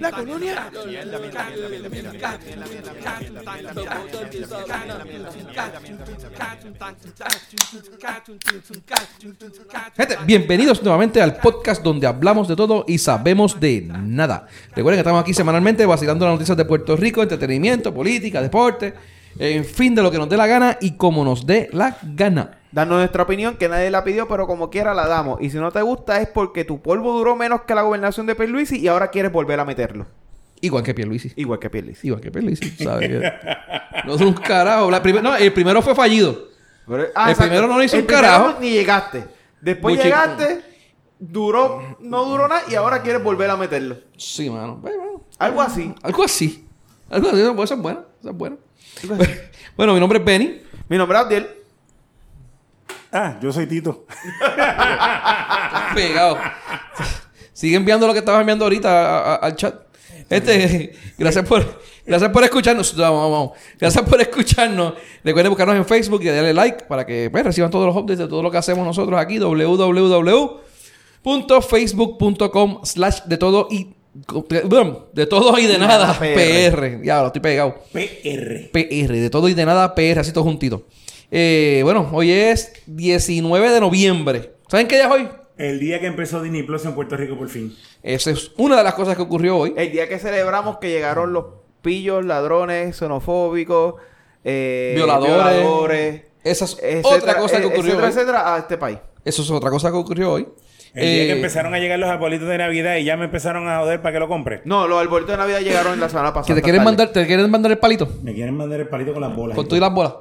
La colonia. Gente, bienvenidos nuevamente al podcast donde hablamos de todo y sabemos de nada. Recuerden que estamos aquí semanalmente vacilando las noticias de Puerto Rico, entretenimiento, política, deporte, en fin, de lo que nos dé la gana y como nos dé la gana. Dando nuestra opinión que nadie la pidió, pero como quiera la damos. Y si no te gusta es porque tu polvo duró menos que la gobernación de Pierluisi y ahora quieres volver a meterlo. Igual que Pierluisi. Igual que Pierluisi. Igual que Pierluisi, ¿sabes? no es un carajo. La prim- no, el primero fue fallido. Pero- El primero no le hizo El un carajo. Ni llegaste. Después Muy llegaste, duró, no duró nada y ahora quieres volver a meterlo. Sí, mano. Bueno, Algo así. algo así. Algo así. Eso es bueno. Eso es bueno. bueno, mi nombre es Benny. Mi nombre es Abdiel. Ah, yo soy Tito. Pegado. Sigue enviando lo que estabas enviando ahorita a- a- al chat. Este, gracias por, gracias por escucharnos. Vamos, vamos, vamos. Gracias por escucharnos. Recuerden buscarnos en Facebook y darle like para que pues, reciban todos los updates de todo lo que hacemos nosotros aquí. www.facebook.com slash de todo y de todo y de nada PR. PR. Ya lo estoy pegado. PR. PR, de todo y de nada PR, así todo juntito. Eh, bueno, hoy es 19 de noviembre. ¿Saben qué día es hoy? El día que empezó Disney Plus en Puerto Rico por fin. Esa es una de las cosas que ocurrió hoy. El día que celebramos que llegaron los pillos, ladrones, xenofóbicos, eh, Violadores. violadores, Esa es etcétera, otra cosa que eh, ocurrió etcétera, hoy. etcétera, a este país. Eso es otra cosa que ocurrió hoy. El día que Eh, empezaron a llegar los arbolitos de Navidad y ya me empezaron a joder para que lo compre. No, los arbolitos de Navidad llegaron la semana pasada. que te quieren tarde. mandar, te quieren mandar el palito Me quieren mandar el palito con las bolas. con tú y las bolas.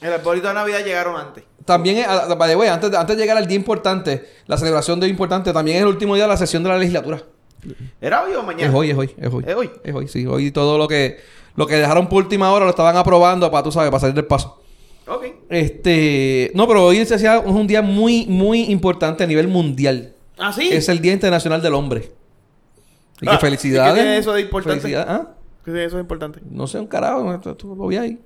El arbolito de Navidad llegaron antes. También, eh, by the way, antes, de- antes de llegar al día importante, la celebración de importante, también es el último día de la sesión de la legislatura. ¿Era hoy o mañana? Es hoy, es hoy, es hoy. ¿Es hoy? Es hoy, sí. Hoy todo lo que, lo que dejaron por última hora lo estaban aprobando para, tú sabes, para salir del paso. Ok. Este, no, pero hoy se hacía- es un día muy, muy importante a nivel mundial. ¿Ah, sí? Es el Día Internacional del Hombre. Y Ah, que felicidades. ¿y qué tiene eso de importante? Felicidades. ¿Ah? ¿Qué es eso es importante? No sé, un carajo. no, Tú, lo vi ahí.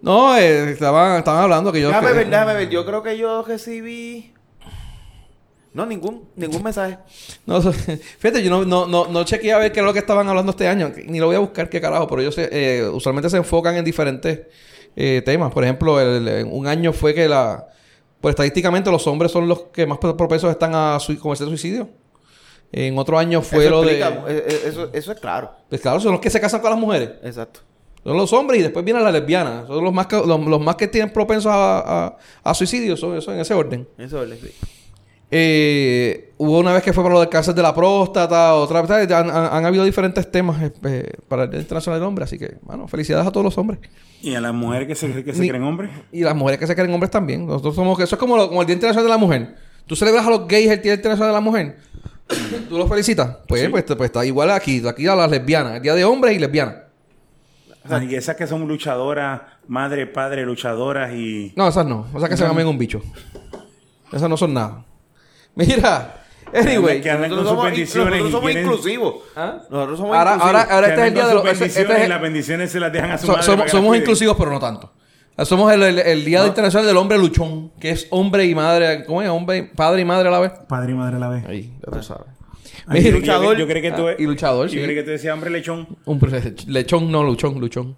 No, eh, estaban, estaban hablando que yo... Déjame que- ver, déjame ver. Yo creo que yo recibí... No, ningún, ningún mensaje. No, fíjate, yo no, no, no, no chequeé a ver qué es lo que estaban hablando este año. Ni lo voy a buscar, qué carajo. Pero ellos se- eh, usualmente se enfocan en diferentes eh, temas. Por ejemplo, el- el- un año fue que la... Pues estadísticamente los hombres son los que más propensos están a sui- cometer suicidio. En otro año fue eso lo explica, de... eh, eh, Eso, eso es claro. Pues claro, son los que se casan con las mujeres. Exacto. Son los hombres y después vienen las lesbianas. Son los más que, los, los más que tienen propensos a, a, a suicidio. Son, son en ese orden. Eso es sí. Eh, hubo una vez que fue para lo del cáncer de la próstata, otra vez. Han, han- han habido diferentes temas eh, para el Día Internacional del Hombre. Así que, bueno, felicidades a todos los hombres. Y a las mujeres que se, que se Ni- creen hombres. Y las mujeres que se creen hombres también. Nosotros somos... Eso es como, lo- como el Día Internacional de la Mujer. Tú celebras a los gays el Día Internacional de la Mujer. ¿Tú los felicitas? Pues, pues, pues está igual aquí. Aquí a las lesbianas. El Día de hombres y lesbianas. Ah, y esas que son luchadoras, madre, padre, luchadoras y... No, esas no. O sea que se llaman un bicho. Esas no son nada. Mira. Anyway. Que andan con Nosotros sus somos, bendiciones nosotros y somos quieren- inclusivos. ¿Ah? Nosotros somos Ahora, inclusivos. ahora, ahora este es el día de los... este- bendiciones este es y las bendiciones se las dejan a su So- madre somos inclusivos, pero no tanto. Somos el, el- el Día Internacional del Hombre Luchón, que es hombre y madre. ¿Cómo es? Hombre, padre y madre a la vez. Padre y madre a la vez. Ahí, ya tú sabes. Ay, Mira, yo- luchador. Yo, yo creí que tú... Ah, y luchador, Yo sí. creí que tú decías hombre lechón. Un lechón, no, luchón, luchón.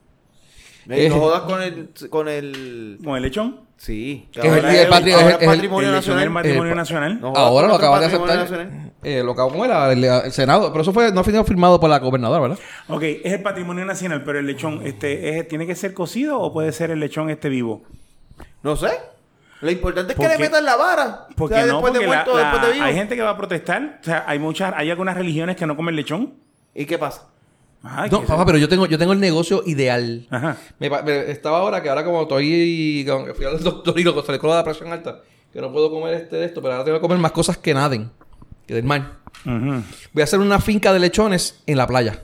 Ey, no Eh. jodas con el... Con el... ¿Con el lechón? Sí. Que es el día del patri- ahora es el- es el- patrimonio el el nacional. Eh, nacional. No jodas Ahora lo acaban de patrimonio aceptar. nacional. Eh, lo acabó, ¿cómo era? El, el Senado. Pero eso fue, no ha sido firmado por la gobernadora, ¿verdad? Ok, es el patrimonio nacional, pero el lechón, este, es- ¿tiene que ser cocido o puede ser el lechón este vivo? No sé. Lo importante es que ¿Por le metan la vara. Porque o sea, no, después de la- muerto, la- después de vivo. hay gente que va a protestar. O sea, hay muchas, hay algunas religiones que no comen lechón. ¿Y qué pasa? Ay, No, papá, pero yo tengo, yo tengo el negocio ideal. Ajá. Me, estaba ahora que ahora como estoy como que fui al doctor y lo salí con la presión alta, que no puedo comer este de esto, pero ahora tengo que comer más cosas que naden, que del mar. Ujú. Voy a hacer una finca de lechones en la playa.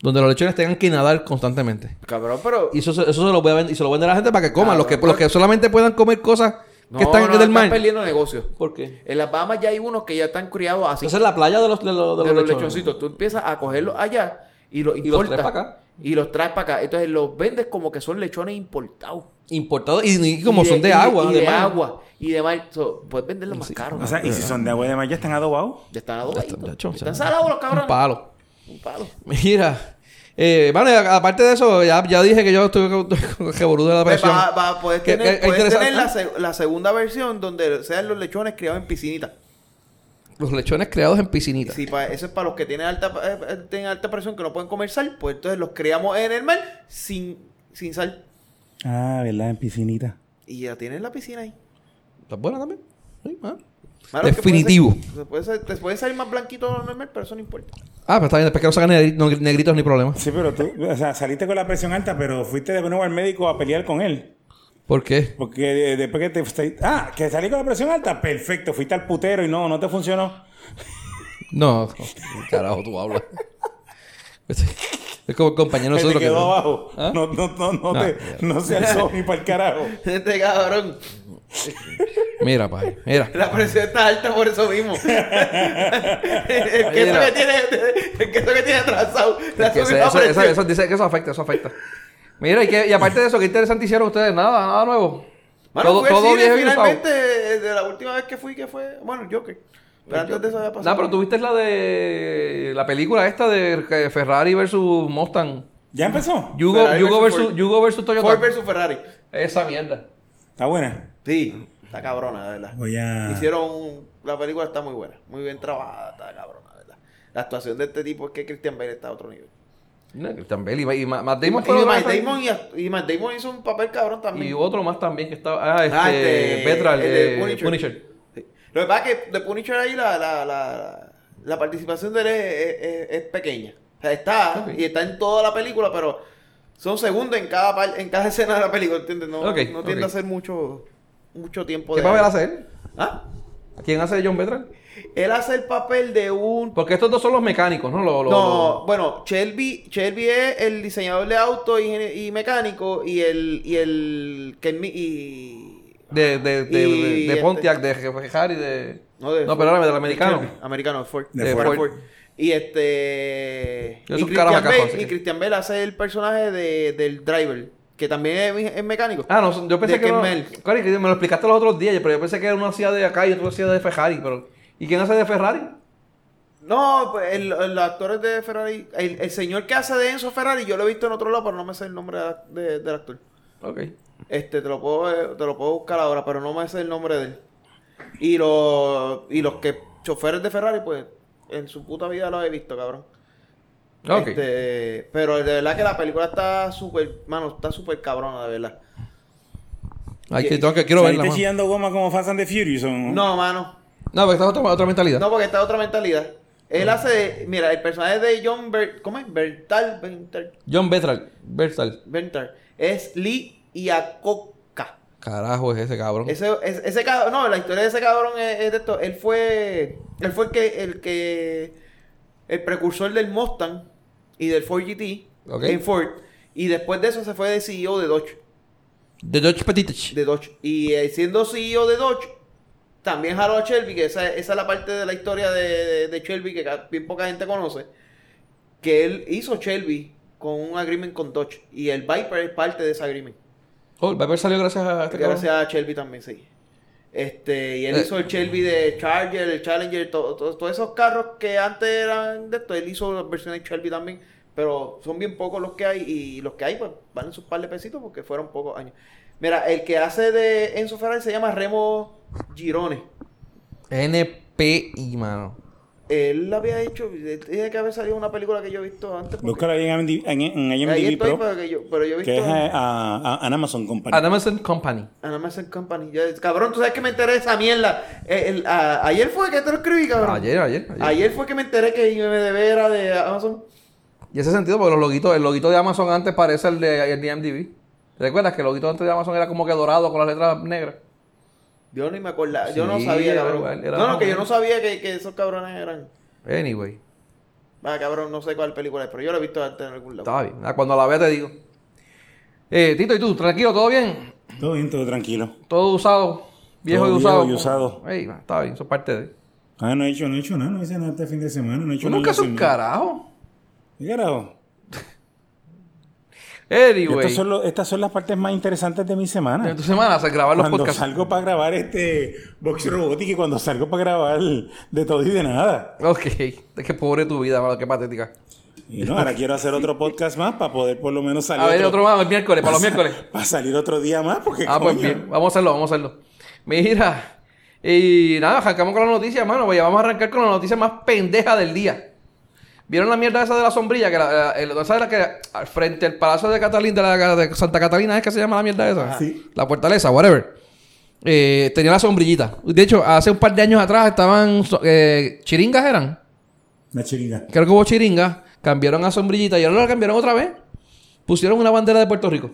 Donde los lechones tengan que nadar constantemente. Cabrón, pero... Y eso, se- eso se lo voy a vender, y se lo voy a vender a la gente para que coman. Los, que, pero- los que solamente puedan comer cosas No, que están no, del mar. están perdiendo negocio. ¿Por qué? En las Bahamas ya hay unos que ya están criados así. Esa es la playa de los, de los, de de los los lechones. lechoncitos. Tú empiezas a cogerlos allá y los los importas. traes para acá. Y los traes para acá. Entonces los vendes como que son lechones importados. Importados y, y como Y son de, y agua. Y de, agua. Y de mar. So, puedes venderlos más caros. O sea, y si son de agua de mar, ya están adobados. ya están adobaditos. Ya está, Están salados los cabrones. Un palo. Un palo. Mira. Eh, vale, aparte de eso, ya, ya dije que yo estuve con, de la Pues presión. va, va, puedes tener, que- puedes tener la, se- la segunda versión donde sean los lechones criados en piscinita. Los lechones creados en piscinita. Sí, pa- eso es para los que tienen alta, eh, eh, tienen alta presión que no pueden comer sal. Pues entonces los criamos en el mar sin, sin sal. Ah, ¿verdad? En piscinita. Y ya tienen la piscina ahí. ¿Está buena también? Sí, ah. Mano, Definitivo. puede ser- te puede salir más blanquito normal, pero eso no importa. Ah, pero está bien, después que no sacan negri- no- negritos ni problema. Sí, pero tú, o sea, saliste con la presión alta, pero fuiste de nuevo al médico a pelear con él. ¿Por qué? Porque de- después que te... Ah, que salí con la presión alta, perfecto. Fuiste al putero y no, no te funcionó. No, carajo, tú hablas. Es como el compañero Se te nosotros que- quedó abajo. ¿Ah? No, no, no, no, Ah, te, no se alzó ni para el carajo. Este cabrón, Mira, pai, mira. la presión está alta por eso mismo. el, queso Mira. que tiene, el queso que tiene atrasado. Que eso, dice que eso afecta, eso afecta. Mira, y, que, y aparte de eso, ¿qué interesante hicieron ustedes? Nada, nada nuevo. Mano, todo fui todo cine viejo y usado. finalmente de la última vez que fui, que fue, bueno, Joker. Pero antes de eso había pasado. No, pero tuviste la de la película esta de Ferrari versus Mustang. ¿Ya empezó? Yugo, Yugo versus. Yugo versus Toyota. Ford versus Ferrari. Esa mierda. Está buena. Sí, está cabrona, de verdad. Voy a... Hicieron un- la película está muy buena, muy bien trabajada, está cabrona, de verdad. La actuación de este tipo es que Christian Bale está a otro nivel. No, Christian Bale y, y Ma- Matt Y, Damon y Matt Damon, y, y Matt Damon hizo un papel cabrón también. y otro más también que estaba. Ah, este. Ah, este, Vetral, el de de Punisher. Punisher. Sí. Lo que pasa es que de Punisher ahí la, la, la, la participación de él es, es- es- es pequeña. O sea, está y está en toda la película, pero son segundos en cada par- en cada escena de la película, ¿entiendes? No, no tiende a ser mucho, mucho tiempo ¿Qué de. papel hace él? ¿Ah? ¿Quién hace de John Vetral? Él hace el papel de un Porque estos dos son los mecánicos, ¿no? Los- los- No, bueno, Shelby, Shelby es el diseñador de auto y, y mecánico y el y el que y De, de, de, Y de este- Pontiac, de Ferrari, de... no, de No, americano. Shelby, americano de Ford. De De Ford. Ford. Y este y Christian, Bale, que- y Christian Bale hace el personaje de, del driver, que también es, es mecánico. Ah, no, yo pensé De que... Ken No, que me lo explicaste los otros días, pero yo pensé que uno hacía de acá y otro hacía de Ferrari, pero... ¿Y quién hace de Ferrari? No, pues el, el actor es de Ferrari. El, el señor que hace de Enzo Ferrari, yo lo he visto en otro lado, pero no me sé el nombre de- de- del actor. Ok. Este, te lo puedo, te lo puedo buscar ahora, pero no me sé el nombre de él. Y los, y los que choferes de Ferrari, pues, en su puta vida los he visto, cabrón. Ok. Este, pero de verdad que la película está súper, mano, está súper cabrona, de verdad. Ay, que tengo que quiero verla, ¿Saliste mano. chillando goma como Fast and the Furious? o no? No, mano. No, porque esta es otra, otra mentalidad. No, porque está otra mentalidad. Él hace, mira, el personaje de John Ber, ¿cómo es? Bertal, Bertal, John Vetral. Bertal. Bertal, es Lee Iacocca. Carajo es ese cabrón. Ese, ese, ese cabrón, no, la historia de ese cabrón es, es de esto. Él fue, él fue el que, el que, el precursor del Mustang y del Ford GT en Ford. Y después de eso se fue de CEO de Dodge. De Dodge Petitich. De Dodge. Y eh, siendo CEO de Dodge, también jaló a Shelby, que esa, esa es la parte de la historia de, de, de Shelby que bien poca gente conoce. Que él hizo Shelby con un agreement con Dodge. Y el Viper es parte de ese agreement. Oh, el Viper salió gracias a este cabrón. Gracias a Shelby también, sí. Este, y él Eh. hizo el Shelby de Charger, el Challenger, to- to- todos esos carros que antes eran de esto, él hizo las versiones Shelby también, pero son bien pocos los que hay y los que hay pues valen sus par de pesitos porque fueron pocos años. Mira, el que hace de Enzo Ferrari se llama Remo Girone. NPI, mano. Él había hecho, él tiene que haber salido una película que yo he visto antes. porque- Búscalo ahí en, IMDb en, en Ahí IMDb estoy, Pro, pero, que yo, pero yo he que es visto... a, a- a- en Amazon Company. Amazon Company. Amazon Company. Ya, cabrón, tú sabes que me enteré de esa mierda. Eh, el- a- ayer fue que te lo escribí, cabrón. Ayer, ayer, ayer. Ayer fue que me enteré que IMDB era de Amazon. Y ese sentido, porque los loguitos, el loguito de Amazon antes parece el de, el de IMDb. ¿Te recuerdas que el loguito antes de Amazon era como que dorado con las letras negras? Yo ni me acordaba. yo no sabía, era cabrón. igual, no, no, que yo no sabía que, que esos cabrones eran. Anyway, Ah, cabrón, no sé cuál película es, pero yo lo he visto antes en algún lado. estaba bien. Ah, Cuando la vea te digo. Eh, Tito, ¿y tú? ¿Tranquilo? ¿Todo bien? Todo bien, todo tranquilo. ¿Todo usado? ¿Viejo Todo y usado? viejo y usado. Ey, está bien, eso es parte de... Ah, no he hecho, no he hecho nada, no hice nada este fin de semana, no he hecho ¿Tú nada. nunca la haces un carajo? ¿Qué carajo? Anyway. Son estas son las partes más interesantes de mi semana. En tu semana se grabar los cuando podcasts. salgo para grabar este Box Robotic y cuando salgo para grabar de todo y de nada. Ok. Es que pobre tu vida, mano. Qué patética. Y no, ahora quiero hacer otro podcast más para poder por lo menos salir A ver, otro más, el miércoles, para los miércoles. Para salir otro día más, porque Ah, pues bien. Vamos a hacerlo, vamos a hacerlo. Mira. Y nada, arrancamos con la noticia, mano. Pues ya vamos a arrancar con la noticia más pendeja del día. ¿Vieron la mierda esa de la sombrilla? Que la, la- el- ¿Sabes la que al frente al Palacio de Catalina, de, la, de Santa Catalina es que se llama la mierda esa? Sí. La fortaleza, whatever. Eh, tenía la sombrillita. De hecho, hace un par de años atrás estaban eh, chiringas eran. Una chiringa. Creo que hubo chiringas, cambiaron a sombrillita y ahora la cambiaron otra vez. Pusieron una bandera de Puerto Rico.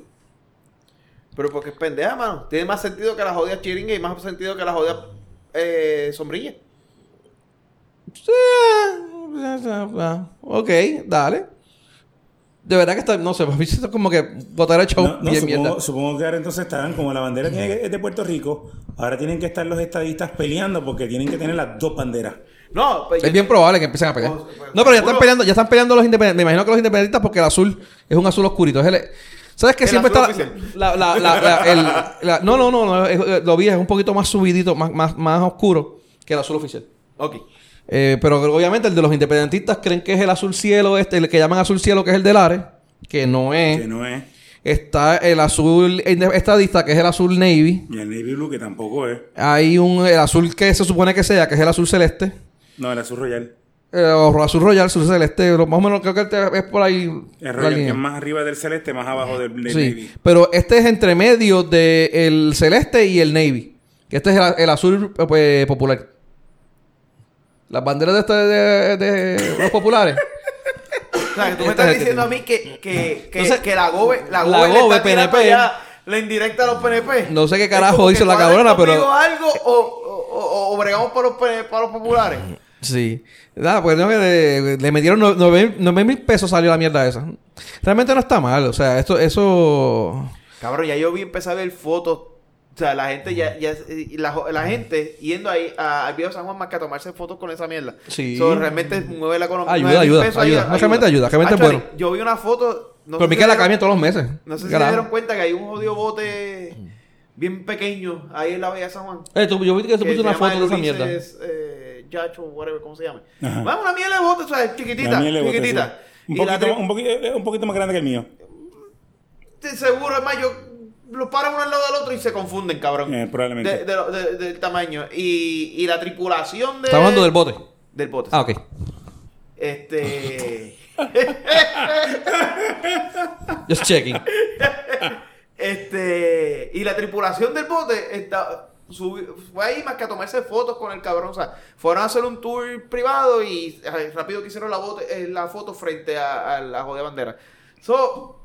Pero porque es pendeja, mano. Tiene más sentido que la jodida chiringa y más sentido que la jodida eh, sombrilla. Ok, dale. De verdad que está, no sé, me visto como que botar el show No, no, bien supongo, mierda. supongo que ahora entonces estarán, como la bandera que- es de Puerto Rico, ahora tienen que estar los estadistas peleando porque tienen que tener las dos banderas. No, pues Es yo- bien probable que empiecen a pelear. Pues, pues, No, pero ya están peleando, ya están peleando los independientes. Me imagino que los independentistas porque el azul es un azul oscurito. Es el- ¿Sabes que El siempre está la, la, la- el- la- no, no, no, no, es- eh, lo vi, es un poquito más subidito, más, más, más oscuro que el azul oficial. Ok. Eh, pero obviamente el de los independentistas creen que es el azul cielo, este, el que llaman azul cielo, que es el del Ares, que no es. Que no es. Está el azul estadista, que es el azul navy. Y el Navy Blue, que tampoco es. Hay un el azul que se supone que sea, que es el azul celeste. No, el azul royal. Eh, o azul royal, azul celeste. Más o menos creo que es por ahí. El royal, que es más arriba del celeste, más abajo del, del Sí, Navy. pero este es entre medio del celeste y el navy. Que este es el, el azul eh, pues, popular. Las banderas de, este, de, de los populares. O sea, que tú me estás es el que diciendo a mí que, que, que, Entonces, que la GOBE, la la GOBE, tirando PNP. ya la indirecta a los PNP. No sé qué carajo que la cabrona, pero- conmigo algo o, o, o- o bregamos para los, para los populares. Sí. Nada, pues no, le, le metieron no- nueve nueve mil pesos salió la mierda esa. Realmente no está mal. O sea, esto, eso. Cabrón, ya yo vi empezar a ver fotos. O sea, la gente ya, ya y la, la gente yendo ahí a- al viejo San Juan más que a tomarse fotos con esa mierda. Sí. So, realmente mueve la economía. Ayuda, ayuda, pesos ahí ayuda. No, realmente ayuda, realmente es bueno. Yo vi una foto. No pero queda la vieron- cambia todos los meses. No sé si se dieron cuenta que hay un jodido bote bien pequeño ahí en la Bahía de San Juan. Eh, tú- yo vi que se una llama foto de esa mierda. Eh, Yacho, whatever, ¿cómo se llama? Vamos, una miel de bote, o sea, chiquitita, La miel de bote, chiquitita. sí. Un, poquito, tri- un, poquito, eh, un poquito más grande que el mío. seguro, es más, yo los paro uno al lado del otro y se confunden, cabrón. Eh, probablemente. De- de lo- de- del tamaño. Y, y la tripulación de... Estamos hablando del bote. Del bote. Ah, ok. Este... Just checking. Este, y la tripulación del bote está, subi- fue ahí más que a tomarse fotos con el cabrón. O sea, fueron a hacer un tour privado y rápido que hicieron la, bote, eh, la foto frente a, a la jodida bandera. So,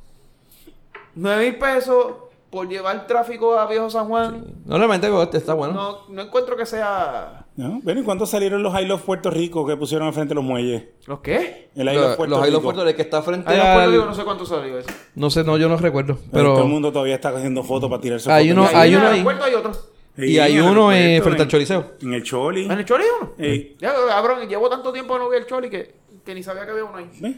9 mil pesos por llevar tráfico a Viejo San Juan. No, realmente este está bueno. No, no encuentro que sea. ¿No? Bueno, ¿y cuánto salieron los I Love Puerto Rico que pusieron al frente de los muelles? ¿Los qué? El I Los- Love Puerto los Rico. Highland Puerto Rico, que está frente en al... Puerto Rico no sé cuánto salió eso. No sé, no, yo no recuerdo. Pero todo el mundo todavía está haciendo fotos para tirarse Hay fotos. uno- hay en uno el ahí. aeropuerto hay otro. Sí, Y hay uno eh, frente al Choliseo. En el Choli. ¿En el Choli uno? Ey, Ya, cabrón, llevo tanto tiempo que no vi el Choli que, que ni sabía que había uno ahí. ¿ves?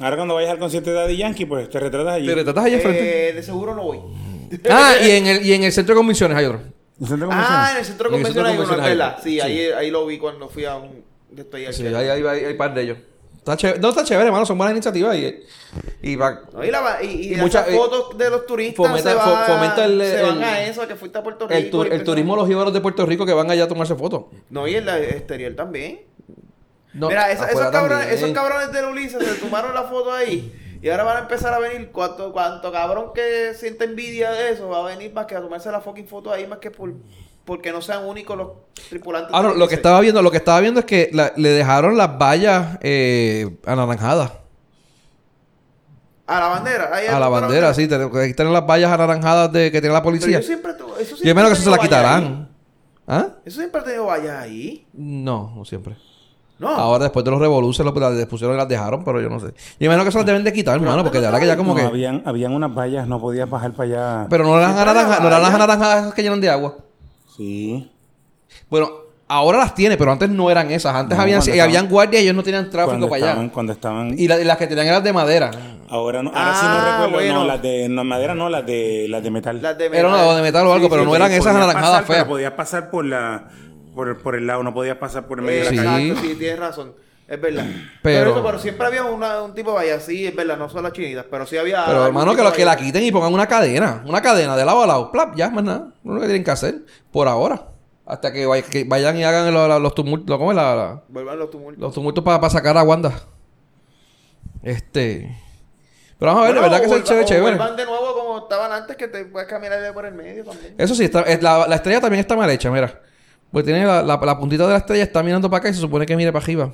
Ahora cuando vayas al concierto de Daddy Yankee, pues te retratas allí. ¿Te retratas allá enfrente? Eh, de seguro no voy. Ah, y en, el, y en el centro de convenciones hay otro. ¿En el centro de Ah, en el centro de convenciones hay verdad. hay Sí, uno. ahí, ahí lo vi cuando fui a un... de esto ahí Sí, al- hay, hay, hay, par de ellos. Está chévere. No, está chévere, hermano. Son buenas iniciativas y... y va- No, y, la, y, y Y mucha- esas fotos de los turistas fomenta- se, fomenta el- se van el- a eso, que fuiste a Puerto Rico. el, tur- turismo de los jíbaros de Puerto Rico que van allá a tomarse fotos. No, y el exterior también. No, Mira, esa- esos, cabrones, esos cabrones Ulises se tomaron la foto ahí. Y ahora van a empezar a venir. Cuanto, cuanto cabrón que siente envidia de eso, va a venir más que a tomarse la fucking foto ahí, más que por, porque no sean únicos los tripulantes. Ah, no, lo que estaba viendo, lo que estaba viendo es que la- le dejaron las vallas eh, anaranjadas. A la bandera. ahí A la otra bandera, sí. te- Ahí tienen las vallas anaranjadas de, que tiene la Pero policía. yo siempre eso Yo menos que eso se la ahí. quitarán. ¿Ah? Eso siempre ha tenido vallas ahí. No, no siempre. No. Ahora después de los revoluciones las pusieron y las dejaron, pero yo no sé. Yo menos que se las deben de quitar, hermano, porque de verdad que ya como No, que... habían, habían unas vallas, no podías bajar para allá. Pero no eran Siempre anaranjadas, no eran las esas que llenan de agua. Sí. Bueno, Ahora las tiene, pero antes no eran esas. Antes No, habían, y habían guardias y ellos no tenían tráfico para estaban, allá. cuando estaban Y, la- y las que tenían eran de madera. ahora no, ahora sí Ah, no recuerdo, bueno. no, las de no, madera no, las de las de metal. Las de Era una de metal o algo, pero no eran esas anaranjadas pasar, pero feas. podías pasar por la por, por el lado, no podías pasar por el medio Eh, de la Sí. calle. Exacto, sí, tienes razón. Es verdad. Pero- Pero, eso, pero siempre había una- un tipo de valla, sí, es verdad, no son las chinitas, pero sí había. Pero hermano, que, tipo lo, de que la quiten y pongan una cadena. Una cadena de lado a lado. Plap, ya, más nada. No es lo que tienen que hacer. Por ahora. Hasta que, vay- que vayan y hagan lo- lo- los tumultos. ¿Cómo es la- la- Vuelvan los tumultos. los tumultos para sacar a Wanda. Este. Pero vamos a ver, Bueno, de verdad que es chévere, vuelvan de nuevo como estaban antes, que te puedes caminar por el medio también. Eso sí, está, es- la, la estrella también está mal hecha, mira. Pues tiene la, la, la puntita de la estrella, está mirando para acá y se supone que mire para arriba.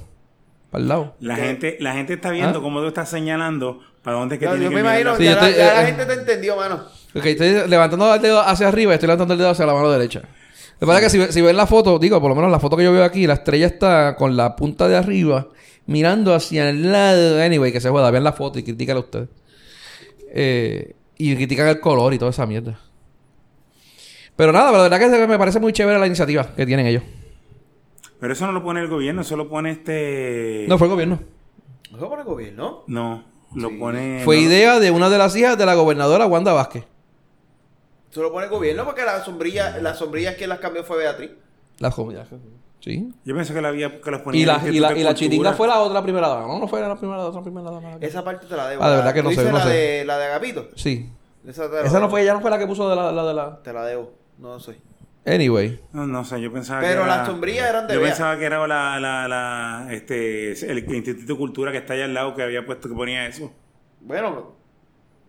Para el lado. La ¿Qué? gente, la gente está viendo ¿Ah? cómo tú estás señalando para dónde es que No, tiene yo que me mirar imagino, la- Sí, ya, la, estoy- ya la eh, gente te entendió, mano. Ok, estoy levantando el dedo hacia arriba y estoy levantando el dedo hacia la mano derecha. Lo que pasa es que si, si ven la foto, digo, por lo menos la foto que yo veo aquí, la estrella está con la punta de arriba, mirando hacia el lado. Anyway, que se joda, vean la foto y critícala ustedes. Eh, y critican el color y toda esa mierda. Pero nada, la verdad que me parece muy chévere la iniciativa que tienen ellos. Pero eso no lo pone el gobierno, eso lo pone este No fue el gobierno. Eso por el gobierno. No, lo pone Fue no- idea de una de las hijas de la gobernadora Wanda Vázquez. Eso lo pone el gobierno porque la sombrilla, las sombrillas que las cambió fue Beatriz. La joven. Sí. Yo pensé que la había que los ponía Y la, y la, y la chiringa fue la otra primera dama. No, no fue la primera, la otra primera dama. Esa parte te la debo. Ah, de verdad que no ¿tú sé, no la sé. de la de Agapito. Sí. Esa, te la Esa no debo. fue, ella no fue la que puso de la, la de la. Te la debo. No sé. Anyway. No, no sé, yo pensaba Pero que era- las sombrillas eran de Yo pensaba que era la, la, la, este, el Instituto de Cultura que está allá al lado que había puesto que ponía eso. Bueno,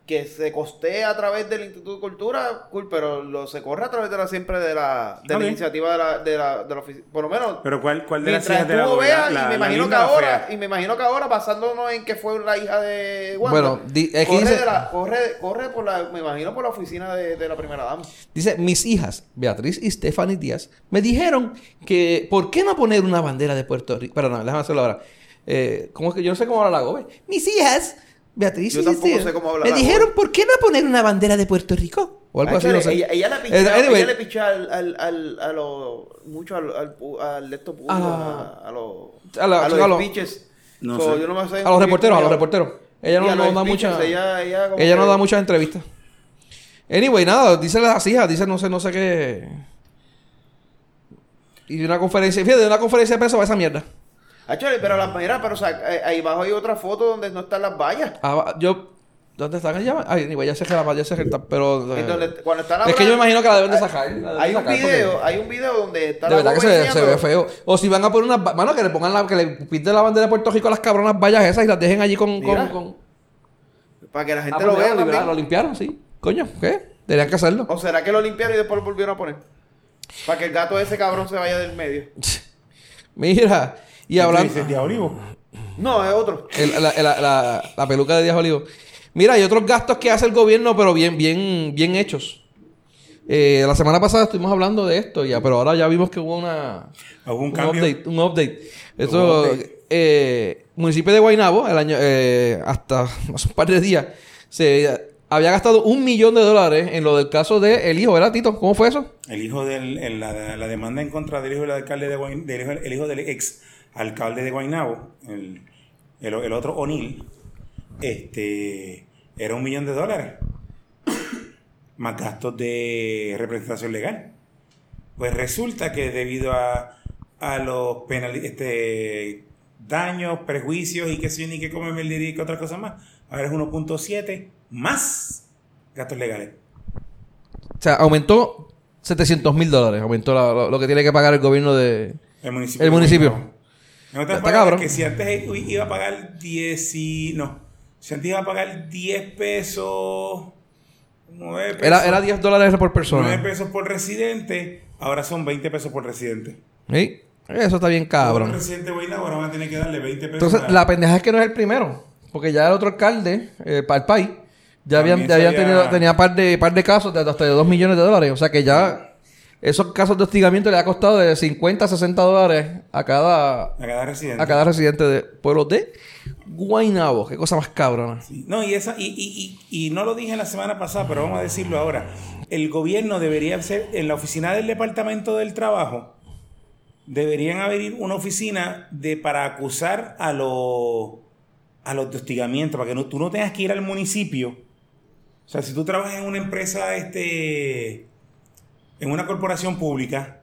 que se costee a través del Instituto de Cultura, cool, pero lo se corre a través de la siempre de la, de la iniciativa de la, de la, de la oficina. Por lo menos. Pero ¿cuál, cuál de las Mientras hijas de la Bea, gobernadora? y me La- la imagino que la ahora, y me imagino que ahora, basándonos en que fue la hija de Wanda, Bueno, di- es que corre, dice- de la- corre, corre por la, me imagino por la oficina de, de la primera dama. Dice, mis hijas, Beatriz y Stephanie Díaz, me dijeron que, ¿por qué no poner una bandera de Puerto Rico? Perdón, déjame hacerlo ahora. Eh, ¿Cómo es que yo no sé cómo habla la gobe? Mis hijas, Beatriz Yo tampoco Stephanie, sé cómo habla me la dijeron. ¿por qué no poner una bandera de Puerto Rico? O algo así, no sé. Ella, Eh, anyway, ella le picha al, al, al, a lo, mucho al, al, al esto público, Ah. a, los, A la- a los a los- speeches. No So, sé. yo no me sé a los reporteros, a los reporteros. Ella no, los da speeches, mucha... Ella, no da muchas entrevistas. Anyway, nada, dice las hijas, dice no sé, no sé qué. Y de una conferencia, fíjate, de una conferencia de prensa va esa mierda. Ah, chale, pero las mira, pero o sea, eh, ahí abajo hay otra foto donde no están las vallas. Ah, yo, ¿dónde están ellas? Ay, anyway, ya que la ya que está, pero. eh, cuando están es que yo me imagino que la deben de sacar. la deben Hay de un sacar video, porque- hay un video donde está De verdad que se, se ve feo. O si van a poner unas. Mano, que le pongan la. Que le pinten la bandera de Puerto Rico a las cabronas vallas esas y las dejen allí con. con, Mira, con... Para que la gente Ah, lo pues vea ya, también. Lo limpiaron, sí. Coño, ¿qué? Deberían que hacerlo. ¿O será que lo limpiaron y después lo volvieron a poner? Para que el gato de ese cabrón se vaya del medio. Mira. Y ¿Qué hablando. dices, Olivo? No, es otro. El- la, la- la- la peluca de Díaz Olivo. Mira, hay otros gastos que hace el gobierno, pero bien, bien, bien hechos. Eh, la semana pasada estuvimos hablando de esto, ya, pero ahora ya vimos que hubo una, Hubo un un cambio. update. Un update. Hubo Eso, un update. eh, municipio de Guaynabo, el año, eh, hasta hace un par de días, se había gastado un millón de dólares en lo del caso de el hijo, ¿verdad, Tito? ¿Cómo fue eso? El hijo del, en la, la demanda en contra del hijo del alcalde de Guayn- del hijo, el hijo del ex alcalde de Guaynabo, el, el, el otro O'Neill, este, era un millón de dólares. Más gastos de representación legal. Pues resulta que debido a, a los penal, este, daños, prejuicios y que yo, ni que come y que otra cosa más, ahora es 1.7 más gastos legales. O sea, aumentó 700 mil dólares, aumentó la- lo, lo que tiene que pagar el gobierno de... El. El municipio. En otras Está palabras, cabrón. que si antes iba a pagar 10 y... No. Si antes iba a pagar 10 pesos... 9 pesos. Era, era 10 dólares por 9 persona. pesos por residente. Ahora son 20 pesos por residente. ¿Sí? Eso está bien cabrón. residente Guaynabo ahora van a tener que darle 20 pesos. Entonces, a- la pendeja es que no es el primero. Porque ya el otro alcalde, eh, para el país, ya habían, ya habían tenido, tenía par de, par de casos de hasta de 2 millones de dólares. O sea que ya esos casos de hostigamiento le ha costado de 50 a 60 dólares a cada, A cada residente. a cada residente de pueblos de Guaynabo. Qué cosa más cabrona. Sí. No, y, esa, y, y, y, y no lo dije la semana pasada, pero vamos a decirlo ahora. El gobierno debería ser, en la oficina del Departamento del Trabajo, deberían abrir una oficina de para acusar a los a los de hostigamiento, para que no, tú no tengas que ir al municipio. O sea, si tú trabajas en una empresa, este, en una corporación pública,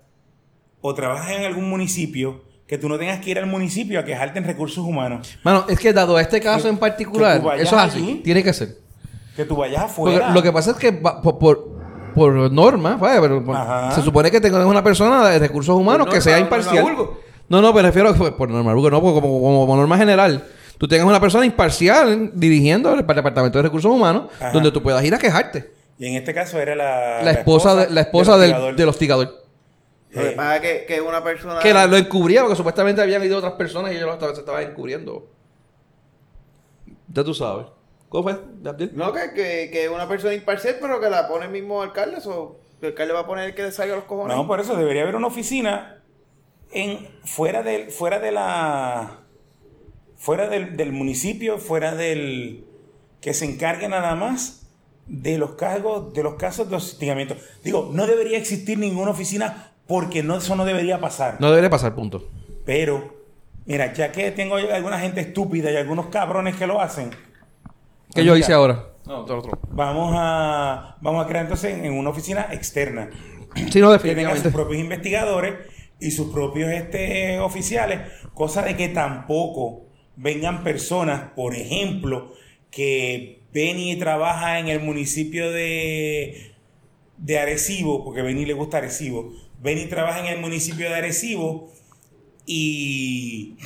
o trabajas en algún municipio, que tú no tengas que ir al municipio a quejarte en recursos humanos. Mano, es que dado este caso en particular, eso es así, allí. tiene que ser. Que tú vayas Porque afuera. lo que pasa es que por, por, por norma, ¿vale? Pero, por- Ajá. se supone que tengas una persona de recursos humanos que sea imparcial. No, no, me refiero a, por norma no, porque como, como, como norma general. Tú tengas una persona imparcial dirigiendo el Departamento de Recursos Humanos, Ajá. donde tú puedas ir a quejarte. Y en este caso era la, La esposa, de- la esposa del, hostigador. del hostigador. Lo que Eh, pasa es que, que una persona. Que la- lo encubría porque supuestamente habían ido otras personas y ellos lo se estaban encubriendo. Ya tú sabes. ¿Cómo fue, Abdel? No, que, que, que una persona imparcial, pero que la pone el mismo alcalde. O el alcalde va a poner el que le salga los cojones. No, por eso debería haber una oficina en fuera del fuera de la fuera del, del municipio, fuera del que se encargue nada más de los cargos de los casos de hostigamiento. Digo, no debería existir ninguna oficina porque no eso no debería pasar. No debería pasar, punto. Pero mira, ya que tengo alguna gente estúpida y algunos cabrones que lo hacen, ¿Qué yo hice ahora? No, otro, otro. Vamos a vamos a crear entonces en una oficina externa Sí, no, que tenga definitivamente. sus propios investigadores y sus propios este, oficiales, cosa de que tampoco vengan personas, por ejemplo, que Benny trabaja en el municipio de, de Arecibo, porque Benny le gusta Arecibo, Benny trabaja en el municipio de Arecibo y...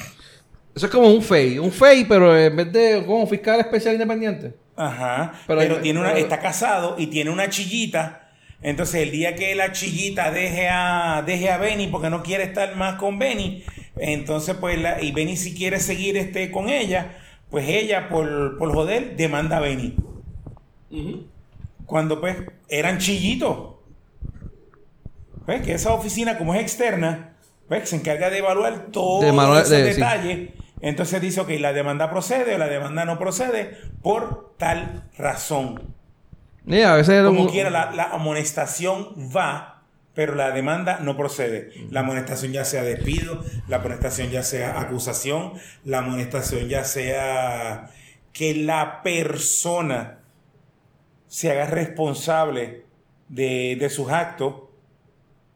Eso es como un FEI. Un FEI, pero en vez de como fiscal especial independiente. Ajá, Pero- pero, tiene una, pero- está casado y tiene una chillita. Entonces, el día que la chillita deje a, deje a Benny porque no quiere estar más con Benny, entonces, pues, la, y Benny si quiere seguir este, con ella, pues ella, por, por joder, demanda a Benny. Cuando, pues, eran chillitos. Pues, que esa oficina, como es externa, pues, se encarga de evaluar todos De manu- esos de- sí. detalles. Entonces dice, ok, la demanda procede o la demanda no procede por tal razón. Sí, a veces... Como un- quiera, la, la amonestación va, pero la demanda no procede. La amonestación ya sea despido, la amonestación ya sea acusación, la amonestación ya sea que la persona se haga responsable de, de sus actos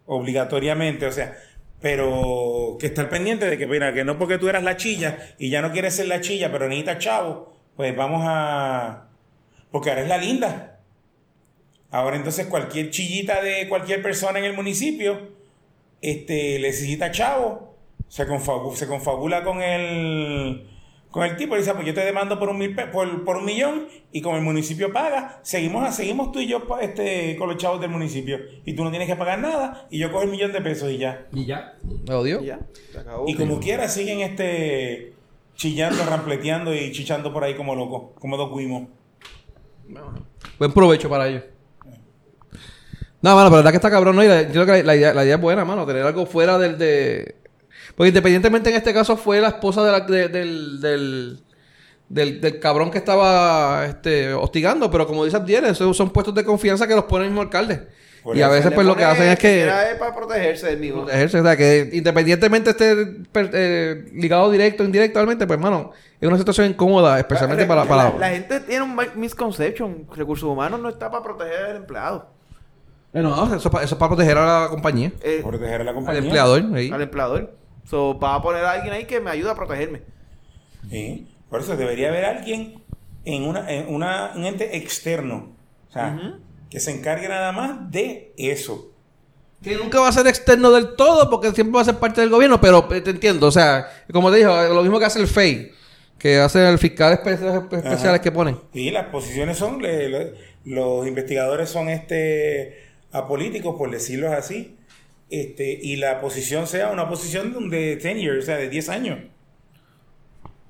obligatoriamente, o sea, pero que estar pendiente de que, mira, que no porque tú eras la chilla y ya no quieres ser la chilla, pero necesitas chavo, pues vamos a... Porque ahora es la linda. Ahora entonces cualquier chillita de cualquier persona en el municipio este, le necesita chavo, se, confabu- se confabula con el, con el tipo y dice, pues yo te demando por un, mil pe- por, por un millón y como el municipio paga, seguimos, seguimos tú y yo este, con los chavos del municipio y tú no tienes que pagar nada y yo cojo el millón de pesos y ya. Y ya. Me odio. Y ya, acabó. Y como quiera siguen este chillando, rampleteando y chichando por ahí como locos, como dos guimos. Buen provecho para ellos. No, mano, pero la verdad que está cabrón, ¿no? Y la, yo creo que la, la idea, la idea es buena, mano. Tener algo fuera del de... Porque independientemente en este caso fue la esposa de la- de- del, del, del, del cabrón que estaba este, hostigando. Pero como dice Abdiel, esos son puestos de confianza que los pone el mismo alcalde. Por y a veces pues lo que hacen es que... es para protegerse del mismo. Protegerse, o sea, que independientemente esté per- eh, ligado directo o indirectamente, pues, mano, es una situación incómoda, especialmente para... para la, la gente tiene un mi- misconception. Recursos humanos no está para proteger al empleado. Eh, no, eso, es pa- eso es para proteger a la compañía, Eh, Proteger a la al compañía. empleador. ahí. al empleador. So, va a poner a alguien ahí que me ayude a protegerme. Sí, Por eso debería haber alguien en una, en una un ente externo. O sea, que se encargue nada más de eso. Que nunca va a ser externo del todo porque siempre va a ser parte del gobierno, pero eh, te entiendo. O sea, como te dijo, lo mismo que hace el FEI, que hace el fiscal espe- especiales Ajá. que ponen. Y las posiciones son, le- le- los investigadores son este apolíticos, por decirlo así. Este, y la posición sea una posición de tenure, o sea, de 10 años.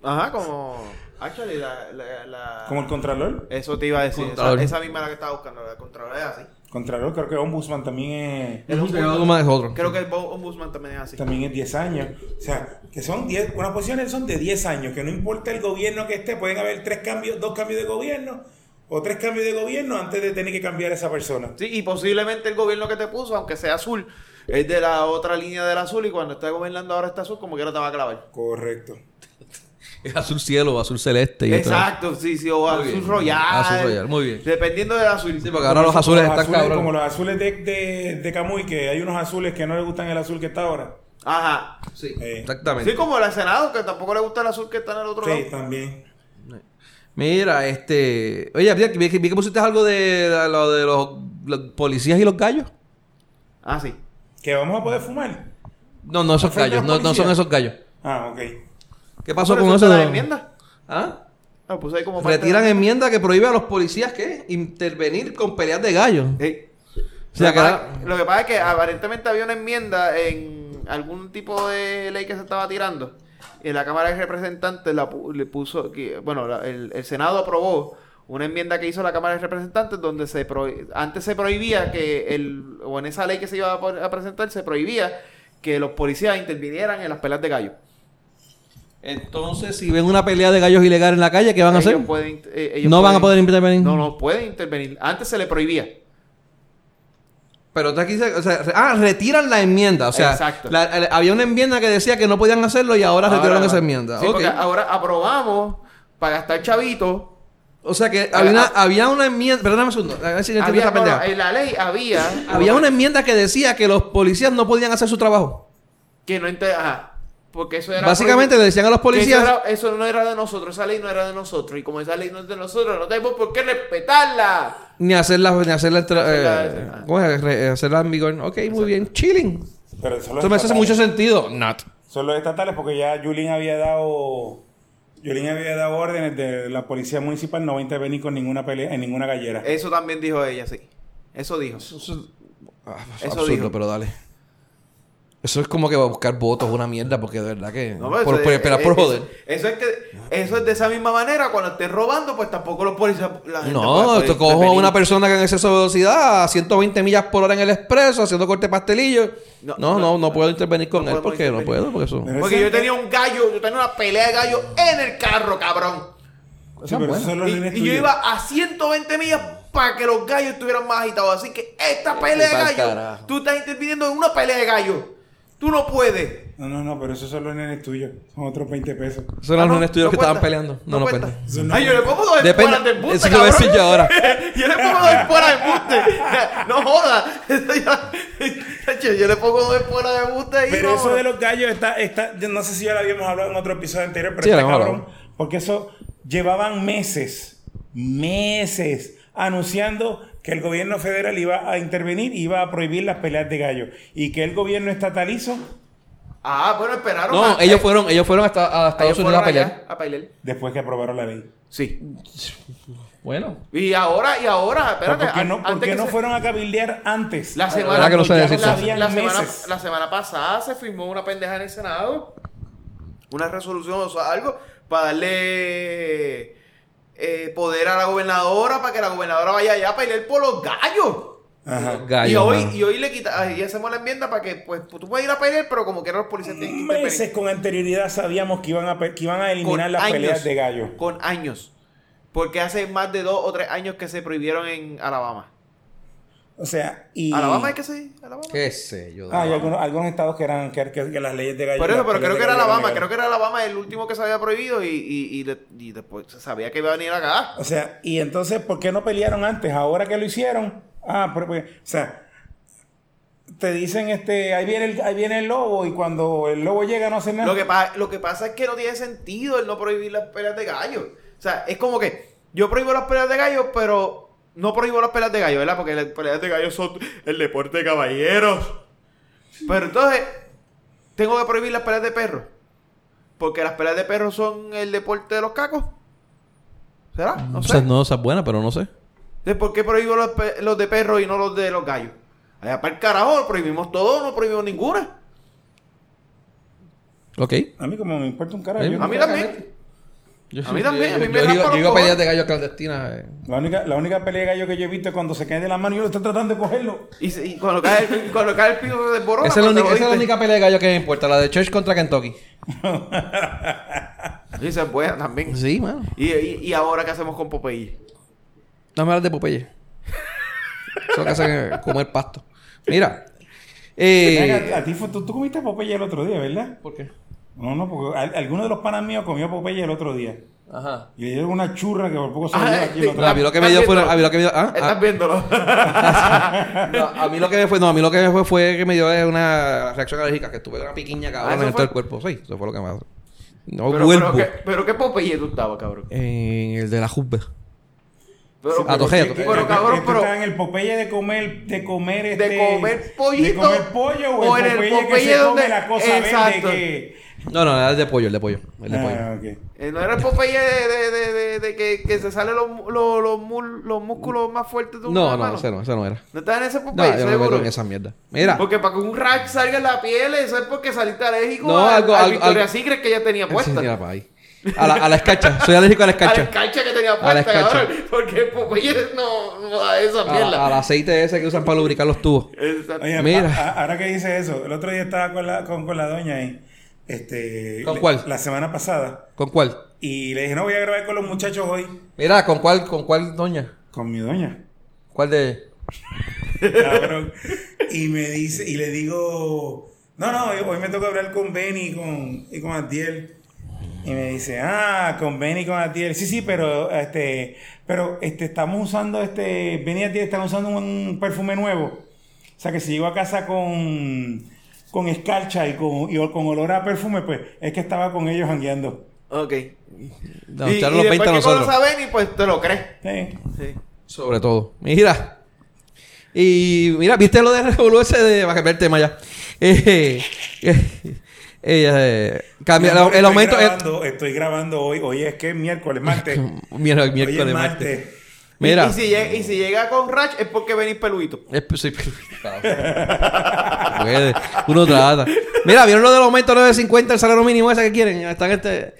Ajá, como. Actually, la. la, la- Como el Contralor. Eso te iba a decir. Esa, esa misma la que estaba buscando. La Contralor es así. Contralor, creo que Ombudsman también es, El ombudsman- es otro. Creo que el ombudsman también es así. también es 10 años. O sea, que son 10, unas posiciones son de 10 años, que no importa el gobierno que esté, pueden haber tres cambios, dos cambios de gobierno o tres cambios de gobierno antes de tener que cambiar a esa persona. Sí, y posiblemente el gobierno que te puso, aunque sea azul, es de la otra línea del azul y cuando está gobernando ahora está azul, como quiera te va a clavar. Correcto. Es azul cielo o azul celeste. Y Exacto, sí, sí, o Muy azul bien. royal. Azul royal, muy bien. Dependiendo del azul. Sí, porque ahora los azules Como están cabrones. Como los azules de, de, de Camuy, que hay unos azules que no les gustan el azul que está ahora. Ajá. Sí, Eh, exactamente. Sí, como el Senado, que tampoco le gusta el azul que está en el otro Sí, lado. también. Mira, este... Oye, vi que, vi que- que pusiste algo de, de lo de los, los policías y los gallos. Ah, sí. Que vamos a poder fumar. No, no esos ¿Frente a gallos. No, no son esos gallos. Ah, ok. ¿Qué pasó con eso de la enmienda. ¿Ah? Lo puse ahí como Retiran de- enmienda que prohíbe a los policías, ¿qué? Intervenir con peleas de gallos. Sí. O sea, lo, que que pasa, era- lo que pasa es que aparentemente había una enmienda en algún tipo de ley que se estaba tirando. Y la Cámara de Representantes la le puso, bueno, la- el, el Senado aprobó una enmienda que hizo la Cámara de Representantes donde se pro- antes se prohibía que el, o en esa ley que se iba a, presentar, se prohibía que los policías intervinieran en las peleas de gallos. Entonces, si ven una pelea de gallos ilegal en la calle, ¿qué van a hacer? pueden- eh, ellos No van a poder intervenir. No, no pueden intervenir. Antes se le prohibía. Pero tú aquí o sea, ah, retiran la enmienda. O sea, la- el- había una enmienda que decía que no podían hacerlo y ahora, retiraron Ahora- esa enmienda. Sí, Ok. porque ahora aprobamos para gastar chavitos. O sea que había una, ah, había una enmienda, perdóname un segundo, Había, no, en la ley había. Había una enmienda que decía que los policías no podían hacer su trabajo. Que no ajá, Porque eso era. Básicamente le decían a los Eso, policías, era- eso no era de nosotros. Esa ley no era de nosotros. Y como esa ley no es de nosotros, no tenemos por qué respetarla. ni hacerla, ni hacerla, Hacerla- eh, ¿cómo es? Re- hacerla en vigor. Ok, muy bien, chilling. Pero Eso me hace mucho sentido. Not. Son los estatales porque ya Yulín había dado. Yulín había dado órdenes de la policía municipal no va a intervenir con ninguna pelea en ninguna gallera. Eso también dijo ella, sí. Eso dijo. Ah, Eso absurdo, dijo. pero dale. Eso es como que va a buscar votos una mierda porque de verdad que... No, pero por, eso por esperar eh, por eso- joder. Eso es que eso es de esa misma manera. Cuando estés robando, pues tampoco los policías. la gente No, puede- te cojo a una persona que en exceso de velocidad a 120 millas por hora en el expreso haciendo corte pastelillo. No, No, no, no, no, puedo intervenir con no él porque no puedo, porque eso... Porque yo tenía un gallo, yo tenía una pelea de gallo en el carro, cabrón. Sí, pero esos son los Y, y yo iba a 120 millas para que los gallos estuvieran más agitados. Así que esta pelea de gallo, tú estás interviniendo en una pelea de gallo. Tú no puedes. No, no, no, pero esos son los nenes tuyos. Son otros 20 pesos. Ah, los no, estudios no que estaban peleando. No, no, cuenta. Ay, yo le pongo dos Depende- esporas de embuste, eso te iba a decir yo ahora. yo le pongo dos esporas de embuste. No jodas. Yo, yo le pongo dos esporas de embuste ahí. Pero no, eso de los gallos está, está, yo no sé si ya lo habíamos hablado en otro episodio anterior, pero Sí, está cabrón. hablado. Porque eso llevaban meses, meses anunciando que el gobierno federal iba a intervenir, iba a prohibir las peleas de gallos. Y que el gobierno estatal hizo Ah, bueno, esperaron. No, a- ellos fueron, ellos fueron hasta a Estados Unidos a pelear. A pelear. después que aprobaron la ley. Sí. Bueno. Y ahora, y ahora, espérate. ¿Por qué no, por qué que no se- fueron a cabildear antes? La semana, que no eso. la, la semana, la semana pasada se firmó una pendeja en el Senado. Una resolución o sea, algo para darle eh, poder a la gobernadora para que la gobernadora vaya allá a pelear por los gallos. Ajá. Gallo, y hoy, y hoy le quita, y hacemos la enmienda para que pues tú puedes ir a pelear, pero como quiera los policías tienen que intervenir. Meses con anterioridad sabíamos que iban a, que iban a eliminar las peleas de gallos. Con años. Porque hace más de dos o tres años que se prohibieron en Alabama. O sea, y... ¿Alabama es que se Alabama? Qué sé yo. Ah, hay algunos, algunos estados que eran que, que- que las leyes de gallos... Por eso, pero creo que era Alabama, creo que era Alabama el último que se había prohibido y, y, y, de- y después se sabía que iba a venir acá. O sea, y entonces, ¿por qué no pelearon antes? Ahora que lo hicieron. Ah, pero, pues, o sea, te dicen, este, ahí viene el, ahí viene el lobo y cuando el lobo llega no hace nada. Lo que, pa- lo que pasa es que no tiene sentido el no prohibir las peleas de gallos. O sea, es como que yo prohíbo las peleas de gallos, pero no prohíbo las peleas de gallos, ¿verdad? Porque las peleas de gallos son el deporte de caballeros. Pero entonces, tengo que prohibir las peleas de perros. Porque las peleas de perros son el deporte de los cacos. ¿Será? No O sé. sea, no, esa es buena, pero no sé. Entonces, ¿por qué prohíbo los, los de perros y no los de los gallos? Allá para el carajo, prohibimos todo, no prohibimos ninguna. Ok. A mí como me importa un carajo. Eh, A mí no- también. Yo, A mí también, a mí me yo, yo a pelear cojones. de gallos clandestinas. eh. La única, la única pelea de gallo que yo he visto es cuando se cae de la mano y yo lo estoy tratando de cogerlo. Y, se- y cuando, cae el, cuando cae el piso se desborona. Esa es, la única, esa es la única pelea de gallos que me importa, la de Church contra Kentucky. Y se puede también. Sí, mano. Y, y, y ahora qué hacemos con Popeye? Dame hablar de Popeye. Eso es lo que hace comer pasto. Mira, Eh, Venga, a ti fue- tú, tú comiste Popeye el otro día, ¿verdad? ¿Por qué? No, no, porque al- alguno de los panas míos comió Popeye el otro día. Ajá. Y le dieron una churra que por poco se Ah, dio aquí el otro A mí día. lo que me dio fue... A mí lo que me dio... ah, ah. Estás viéndolo. No, a mí lo que me fue, no, a mí lo que me fue fue que me dio una reacción alérgica, que tuve una piquiña Ah, cabrón ¿eso en todo fue? el cuerpo. Sí, eso fue lo que me No pero, vuelvo. pero, ¿qué, pero qué Popeye tú estabas, cabrón. En el de la Jubbe. Pero, A Tojea, Que- Tojea. que- Pero, cabrón, pero- en el Popeye de comer, de comer este... de comer pollito. De comer pollo o, o en el el Popeye, que Popeye se donde- come la cosa Exacto. verde que... No, no, era el de pollo, el de pollo. El de pollo. Ah, ok. Eh, no era el Popeye de, de, de, de, de que, que se salen los, los, los, mul- los músculos más fuertes de una No, no, mano. ese no, ese no era. ¿No estaba en ese No, Popeye? yo no me meto en esa mierda. Mira. Porque para que un rash salga en la piel, eso es porque saliste alérgico No, a, algo- al algo- Victoria Secret que ya tenía Sí, puesta. mira pa' ahí. A la, a la escarcha. Soy alérgico a la a la escarcha. escarcha que tenía A la puesta, escarcha. cabrón. Porque el Popeye no, no da esa A- mierda. Al aceite ese que usan para lubricar los tubos. Exacto. Oye, Mira. a- a- ahora que dice eso, el otro día estaba con la, con, con la doña ahí, este, ¿Con cuál? La semana pasada. ¿Con cuál? Y le dije, no, voy a grabar con los muchachos hoy. Mira, ¿con cuál, con cuál doña? Con mi doña. ¿Cuál de Cabrón. y me dice, y le digo, no, no, hoy, me toca hablar con Benny y con, y con Atiel. Y me dice, ah, con Benny y con Atiel. Sí, sí, pero este, pero este, estamos usando este, Benny y Atiel están usando un perfume nuevo. O sea que si llego a casa con, con escarcha y con, y con olor a perfume, pues es que estaba con ellos jangueando. Ok. Nos y, y los 20 después a que nosotros. conoces a Benny, pues te lo crees. Sí. Sí. Sobre todo. Mira. Y mira, ¿viste lo de Revolu ese de... Va a cambiar el tema ya. Eh, eh, eh, cambia, amor, el, aumento... Estoy el- grabando, estoy grabando hoy. Hoy es que es miércoles, martes. mira, Hoy es miércoles, martes. martes. Mira. Y, y si llega, y si llega con Rash es porque venís peluito. Es, sí, puede. Uno trata. Mira, ¿vieron lo del aumento de 9.50 el salario mínimo ese que quieren? Están este...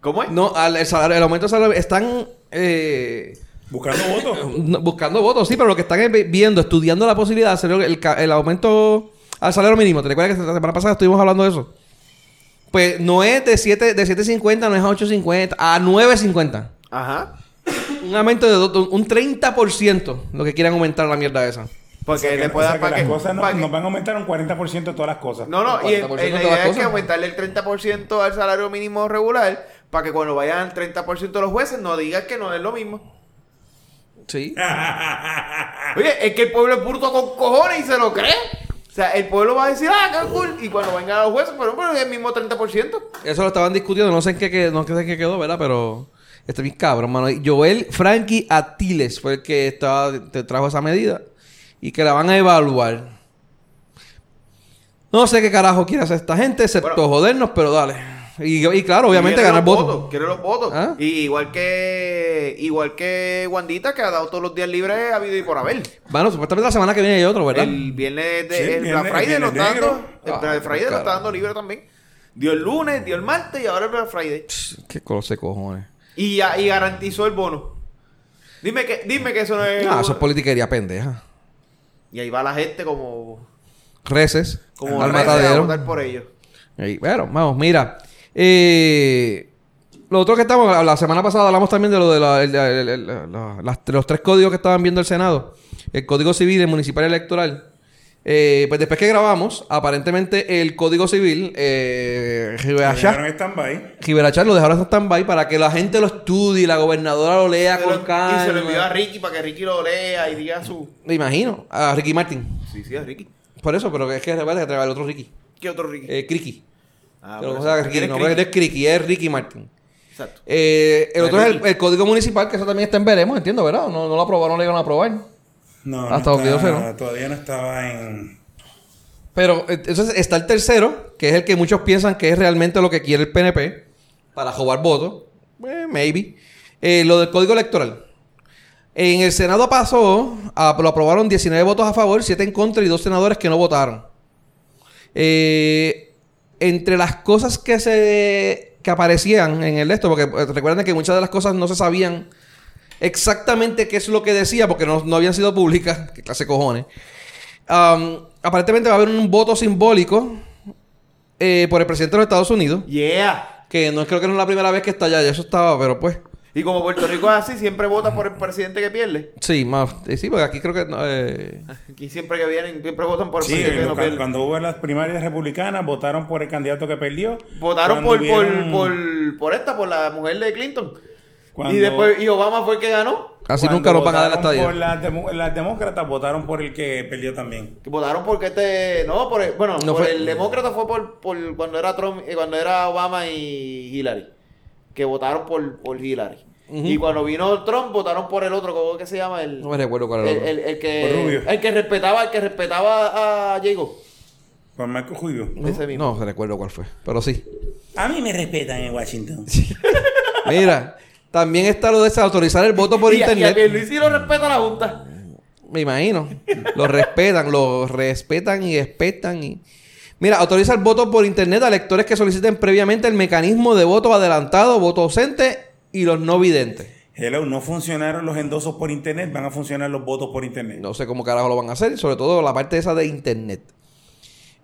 ¿Cómo es? No, al- el, salario, el aumento del salario... Están... Eh, Buscando votos. buscando votos, sí, pero lo que están es vi- viendo, estudiando la posibilidad de hacer el, aumento al salario mínimo. ¿Te recuerdas que la semana pasada estuvimos hablando de eso? Pues no es de 7 de 7.50, no es a 8.50, a 9.50. Ajá. Un aumento de do- un 30% lo que quieren aumentar la mierda esa. Porque O sea le o sea para las que, cosas no- pa' que- nos van a aumentar un 40% de todas las cosas. No, no, y el- 40% el- de la idea es que aumentarle el 30% al salario mínimo regular para que cuando vayan al 30% de los jueces no digan que no es lo mismo. Sí. Oye, es que el pueblo es bruto con cojones y se lo cree. O sea, el pueblo va a decir, ah, qué cool. Y cuando vengan los jueces, pero, pero es el mismo 30%. Eso lo estaban discutiendo, no sé en qué, qué- no sé en qué quedó, ¿verdad? Pero este bien cabrón, mano. Joel Frankie Atiles fue el que estaba, te trajo esa medida y que la van a evaluar. No sé qué carajo quiere hacer esta gente, excepto Bueno. jodernos, pero dale. Y, y claro, obviamente Quiere ganar los votos. Quiere los votos. ¿Ah? Y igual que igual que Wandita, que ha dado todos los días libres a habido y por haber. Bueno, supuestamente la semana que viene hay otro, ¿verdad? El viernes de Sí, el viernes- Black Friday lo está dando. El Ah, Black Friday lo está dando libre también. Dio el lunes, dio el martes y ahora el Black Friday. Qué cosa de cojones. Y, y garantizó el bono. Dime que, dime que eso no es. No, eso es politiquería pendeja. Y ahí va la gente como. Reces. Como al reces a votar por ellos. Ey, bueno, vamos, mira. Eh, lo otro que estamos, la- la semana pasada hablamos también de lo de la- el- el- el- la- las- los tres códigos que estaban viendo el Senado. El Código Civil, el Municipal y Electoral. Eh, pues después que grabamos, aparentemente el Código Civil, eh, Lo dejaron Giberachar, en stand-by. Giberachar lo dejaron en stand-by para que la gente lo estudie, la gobernadora lo lea lo- con calma. y se lo envió a Ricky para que Ricky lo lea y diga su. Me imagino, a Ricky Martin. Sí, sí, a Ricky. Por eso, pero es que recuerda que trae el otro Ricky. ¿Qué otro Ricky? Eh, Criqui. ah, Pero, o sea, Ricky, ¿Quién es no, no es Criqui, es Ricky Martin. Exacto. Eh, el otro es el, código municipal, que eso también está en veremos, entiendo, ¿verdad? No, no lo aprobaron, no le iban a aprobar. No, Hasta no donde yo está- sé, ¿no? Todavía no estaba en... Pero eh, entonces está el tercero, que es el que muchos piensan que es realmente lo que quiere el PNP para jugar votos. Eh, maybe. Eh, lo del código electoral. En el Senado pasó, a- lo aprobaron 19 votos a favor, 7 en contra y dos senadores que no votaron. Eh, entre las cosas que se que aparecían en el esto, porque recuerden que muchas de las cosas no se sabían exactamente qué es lo que decía, porque no, no habían sido públicas, qué clase de cojones. Am, aparentemente va a haber un voto simbólico eh, por el presidente de los Estados Unidos, Yeah. que no creo que no es la primera vez que está allá, ya eso estaba, pero pues. Y como Puerto Rico es así, siempre vota por el presidente que pierde. Sí, más. eh, sí, porque aquí creo que. no, eh, Aquí siempre que vienen, siempre votan por el Sí, presidente que no pierde. cuando hubo las primarias republicanas, votaron por el candidato que perdió. Votaron por, por, por, por esta, por la mujer de Clinton. Cuando- Y después, y Obama fue el que ganó. así cuando nunca nos van a dar las, las demócratas votaron por el que perdió también. Votaron porque este. No, por el, bueno, No por fue- el demócrata fue por, por cuando era Trump, eh, cuando era Obama y Hillary. Que votaron por, por Hillary. Y cuando vino Trump, votaron por el otro, ¿cómo que se llama? El, No me recuerdo cuál era el, el otro. el- el que. Por Rubio. El que respetaba, el que respetaba a Jago. Por Marco Julio. ese mismo. No recuerdo cuál fue. Pero sí. A mí me respetan en Washington. Mira, también está lo de desautorizar el voto por y, a- y a internet. Luis sí lo respeta la Junta. Me imagino. Lo respetan, lo respetan y respetan y... Mira, autoriza el voto por internet a electores que soliciten previamente el mecanismo de voto adelantado, voto ausente y los no videntes. Hello, no funcionaron los endosos por internet, van a funcionar los votos por internet. No sé cómo carajo lo van a hacer, y sobre todo la parte esa de internet.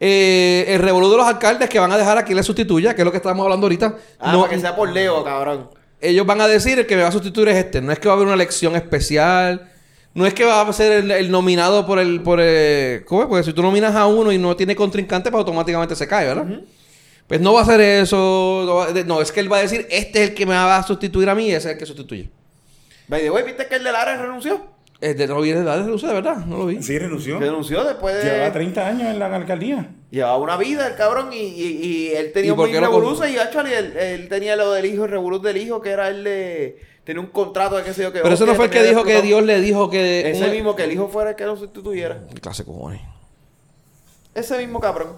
Eh, el revolú de los alcaldes que van a dejar a quien les sustituya, que es lo que estamos hablando ahorita. Ah, no, para que sea por Leo, cabrón. Ellos van a decir el que me va a sustituir es este. No es que va a haber una elección especial. No es que va a ser el, el nominado por el... Por el ¿Cómo es? Porque si tú nominas a uno y no tiene contrincante, pues automáticamente se cae, ¿verdad? Pues no va a ser eso. No, va- no, es que él va a decir, este es el que me va a sustituir a mí y ese es el que sustituye. By the way, ¿viste que el de Lara renunció? Es de, no viene de la de verdad, no lo vi. Sí, renunció. Renunció después de... Llevaba 30 años en la alcaldía. Llevaba una vida el cabrón y, y, y él tenía ¿Y un por buen qué lo revoluzo y actually él, él tenía lo del hijo, el revoluzo del hijo, que era él de... Tenía un contrato de qué sé yo que... Pero eso no fue el que dijo que. Dios le dijo que... Ese un- mismo, que el hijo fuera el que lo sustituyera. ¿Qué clase de cojones? Ese mismo cabrón.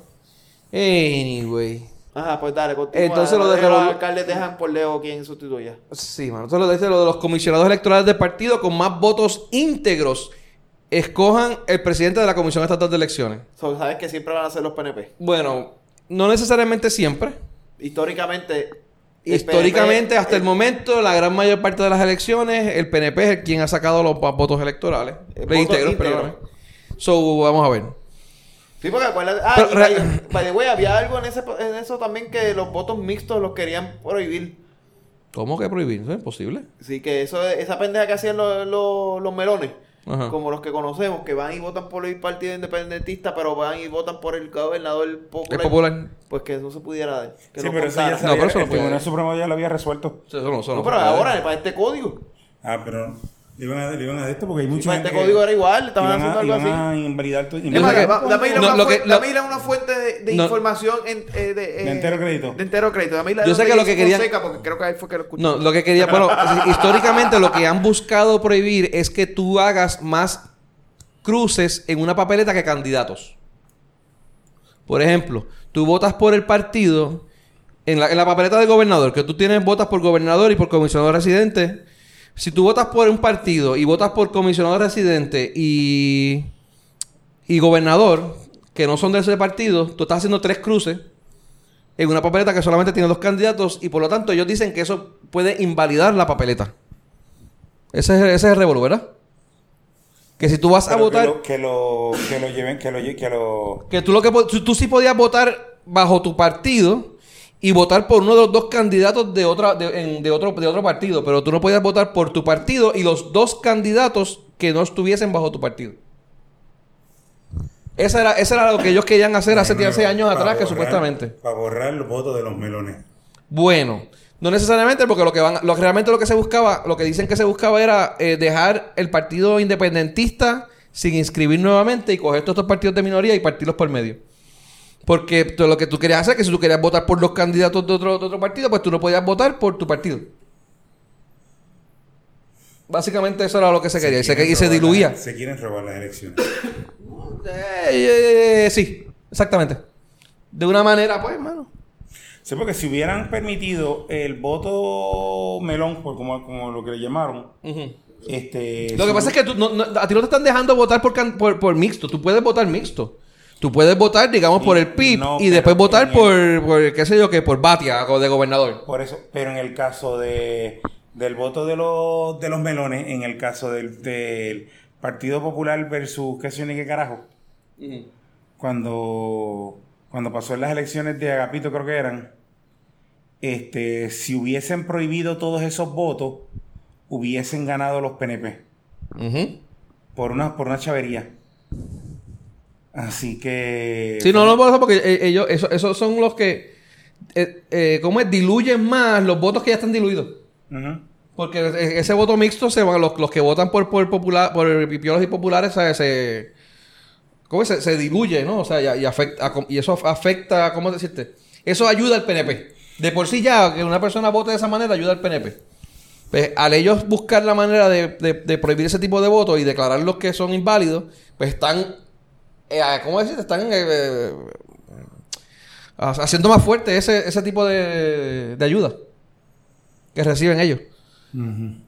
Anyway. Ajá, pues dale, continúa. Entonces lo de los alcaldes dejan por Leo quien sustituya. Sí, mano. Entonces lo dice lo de los comisionados electorales del partido con más votos íntegros escojan el presidente de la Comisión Estatal de Elecciones. So, sabes que siempre van a ser los PNP. Bueno, no necesariamente siempre. Históricamente... Históricamente, PNP hasta el momento, la gran mayor parte de las elecciones, el PNP es el quien ha sacado los votos electorales. Íntegros, votos íntegros. perdóname. So, vamos a ver. Sí, porque acuérdate. Ah, Pero y re- by, by the way, había algo en, ese, en eso también que los votos mixtos los querían prohibir. ¿Cómo que prohibir? Eso es imposible. Sí, que eso, esa pendeja que hacían los, los, los melones, Ajá. como los que conocemos, que van y votan por el partido independentista, pero van y votan por el gobernador popular. Es popular. Pues que eso se pudiera dar. Que sí, no pero eso ya se No, pero eso el. Tribunal Supremo ya lo había resuelto. Eso no, eso No, no pero ahora, para este código. Ah, pero le iban a, le iban a esto porque hay mucha Para este gente que código era igual, estaban iban haciendo a, algo iban así. a invalidar va- dame ir a una, lo que- fuente, de, de No. información en, eh, de, eh, De entero crédito. De entero crédito. Dame ir a Yo sé que lo que Fonseca, porque creo que ahí fue que lo escuché. No, lo que quería, bueno, históricamente lo que han buscado prohibir es que tú hagas más cruces en una papeleta que candidatos. Por ejemplo, tú votas por el partido en la, en la papeleta del gobernador, que tú tienes votas por gobernador y por comisionado residente. Si tú votas por un partido y votas por comisionado residente y, y gobernador, que no son de ese partido, tú estás haciendo tres cruces en una papeleta que solamente tiene dos candidatos y por lo tanto ellos dicen que eso puede invalidar la papeleta. Ese es, ese es el revolú, ¿verdad? Que si tú vas a votar, Que lo, que lo, que lo lleven, que lo, que lo... que tú lo que tú sí podías votar bajo tu partido y votar por uno de los dos candidatos de otra de, en- de otro de otro partido, pero tú no podías votar por tu partido y los dos candidatos que no estuviesen bajo tu partido. Esa era, esa era lo que ellos querían hacer hace, hace años Para atrás, que supuestamente. Para borrar los votos de los melones. Bueno, no necesariamente porque lo que van, lo que realmente lo que se buscaba, lo que dicen que se buscaba era eh, dejar el partido independentista sin inscribir nuevamente y coger todos estos partidos de minoría y partirlos por medio. Porque tú- lo que tú querías hacer es que si tú querías votar por los candidatos de otro, de otro partido, pues tú no podías votar por tu partido. Básicamente eso era lo que se quería y se, quieren y se robar diluía. las- se quieren robar las elecciones. Eh, eh, eh, sí, exactamente. De una manera, pues, hermano. Sí, porque si hubieran permitido el voto melón, por como, como lo que le llamaron, este... Lo que pasa es que tú, no- no- a ti no te están dejando votar por, can- por, por mixto. Tú puedes votar mixto. Tú puedes votar, digamos, por el PIB no, y después votar por, por, qué sé yo, que por Batia o de gobernador. Por eso, pero en el caso de del voto de los de los melones, en el caso del, del Partido Popular versus qué sé yo ni qué carajo, cuando cuando pasó en las elecciones de Agapito creo que eran, este, si hubiesen prohibido todos esos votos, hubiesen ganado los PNP. Por una, por una chavería. Así que. Sí, no, no por eso, porque eh, ellos, eso- esos son los que, eh, eh, ¿cómo es? Diluyen más los votos que ya están diluidos. Porque e- ese voto mixto se va, los, los que votan por, por popular, por pipiolos y populares se, se- ¿cómo es? se, se diluye, ¿no? O sea, y, y afecta, y eso afecta, ¿cómo decirte? Eso ayuda al PNP. De por sí ya, que una persona vote de esa manera ayuda al PNP. Pues al ellos buscar la manera de, de- de prohibir ese tipo de votos y declarar los que son inválidos, pues están, eh, ¿cómo decirte? Están eh, eh, haciendo más fuerte ese, ese tipo de, de ayuda que reciben ellos.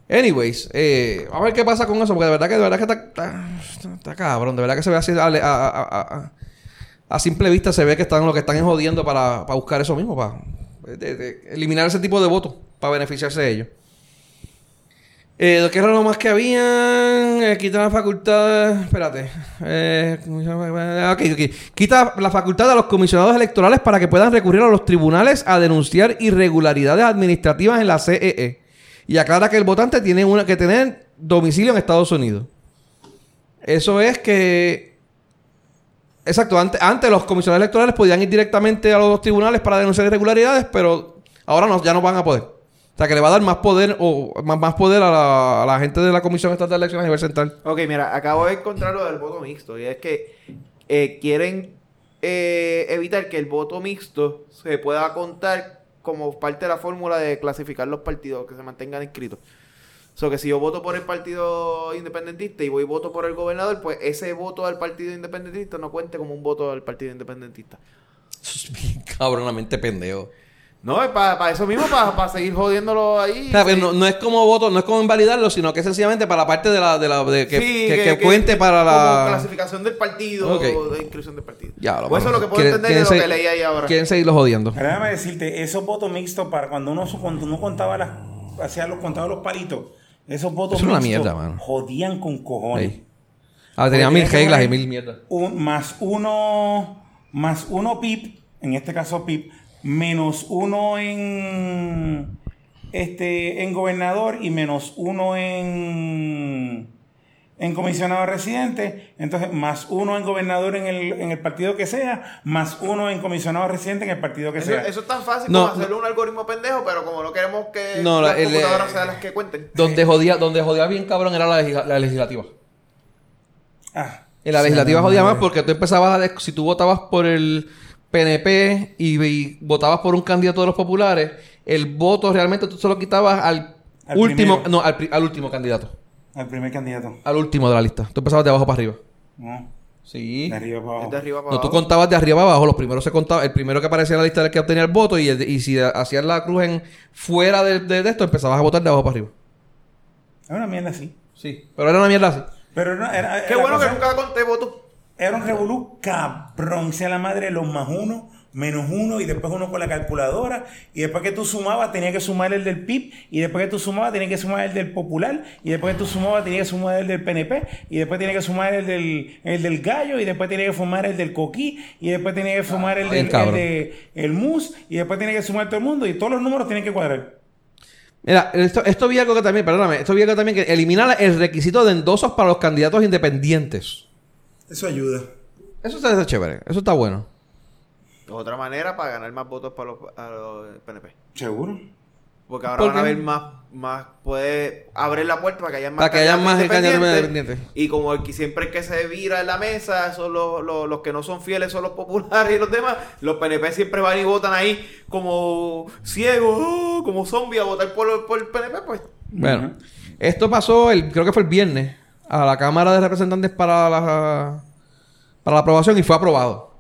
Anyways, eh, vamos a ver qué pasa con eso, porque de verdad que de verdad que está, está, está cabrón, de verdad que se ve así a, a- a- a- a simple vista se ve que están lo que están es jodiendo para, para buscar eso mismo, para de- de eliminar ese tipo de votos, para beneficiarse de ellos. Eh, ¿Qué era lo más que habían? Eh, quita la facultad. Espérate. Eh, ¿cómo se llama? ok, ok. Quita la facultad a los comisionados electorales para que puedan recurrir a los tribunales a denunciar irregularidades administrativas en la CEE. Y aclara que el votante tiene una, que tener domicilio en Estados Unidos. Eso es que. Exacto, antes, antes los comisionados electorales podían ir directamente a los tribunales para denunciar irregularidades, pero ahora no, ya no van a poder. O sea, que le va a dar más poder o más, más poder a la, a la gente de la Comisión Estatal de Elecciones a nivel central. Ok, mira, acabo de encontrar lo del voto mixto. Y es que eh, quieren eh, evitar que el voto mixto se pueda contar como parte de la fórmula de clasificar los partidos que se mantengan inscritos. O sea, que si yo voto por el partido independentista y voy y voto por el gobernador, pues ese voto del partido independentista no cuente como un voto del partido independentista. Eso es bien cabronamente pendejo. No, es para eso mismo, para seguir jodiéndolo ahí. O sea, que Sí. no, no es como voto, no es como invalidarlo, sino que es sencillamente para la parte de la, de la de que, Sí, que- que cuente para como la. clasificación del partido Ok. o de inscripción del partido. Ya, lo Pues eso es lo que puedo quieren- entender de lo que leí ahí ahora. Quieren seguirlo jodiendo. Pero déjame decirte, esos votos mixtos para cuando uno, cuando uno contaba las, hacía los, contaba los palitos, esos votos Es una mixtos mierda, mano. jodían con cojones. Ey. Ah, tenía mil reglas y mil mierdas. Un, más uno, más uno PIP, en este caso PIP, menos uno en este en gobernador y menos uno en en comisionado residente, entonces más uno en gobernador en el, en el partido que sea, más uno en comisionado residente en el partido que Eso, sea. eso es tan fácil No, como hacerle un algoritmo pendejo, pero como no queremos que No, la- las el, computadoras eh, sean las que cuenten. Donde jodía, donde jodía bien cabrón era la, legisla- la legislativa. Ah, En la legislativa jodía más porque tú empezabas a... Si tú votabas por el PNP y, y votabas por un candidato de los populares, el voto realmente tú se lo quitabas al, Al último... primero. No, al, al último candidato. Al primer candidato. Al último de la lista. Tú empezabas de abajo para arriba. No, Sí. de arriba para Es abajo. de arriba para No, tú abajo. contabas de arriba para abajo. Los primeros se contaba. El primero que aparecía en la lista era el que obtenía el voto. Y, el de- y si hacías la cruz en fuera de, de- de esto, empezabas a votar de abajo para arriba. Es una mierda así. Sí. Pero era una mierda así. Pero no, era, Qué bueno que nunca conté votos. Era un revolú cabrón, sea la madre los más uno, menos uno, y después uno con la calculadora, y después que tú sumabas tenía que sumar el del PIB, y después que tú sumabas tenía que sumar el del Popular, y después que tú sumabas tenía que sumar el del PNP, y después tenía que sumar el del, el del Gallo, y después tenía que sumar el del Coquí, y después tenía que sumar el bien del el de el MUS, y después tenía que sumar todo el mundo, y todos los números tienen que cuadrar. Mira, esto, esto vi algo que también, perdóname, esto vi algo también que elimina el requisito de endosos para los candidatos independientes. Eso ayuda. Eso está chévere, eso está bueno. Otra manera para ganar más votos para los, a los PNP. ¿Seguro? Porque ahora ¿Por van a haber más, más, puede abrir la puerta para que haya más Para que haya más independientes. Y como el que siempre el que se vira en la mesa son los, los, los que no son fieles, son los populares y los demás, los PNP siempre van y votan ahí como ciegos, oh, como zombies a votar por, por el PNP, pues. Bueno, esto pasó, el, creo que fue el viernes, a la Cámara de Representantes para la, para la aprobación y fue aprobado.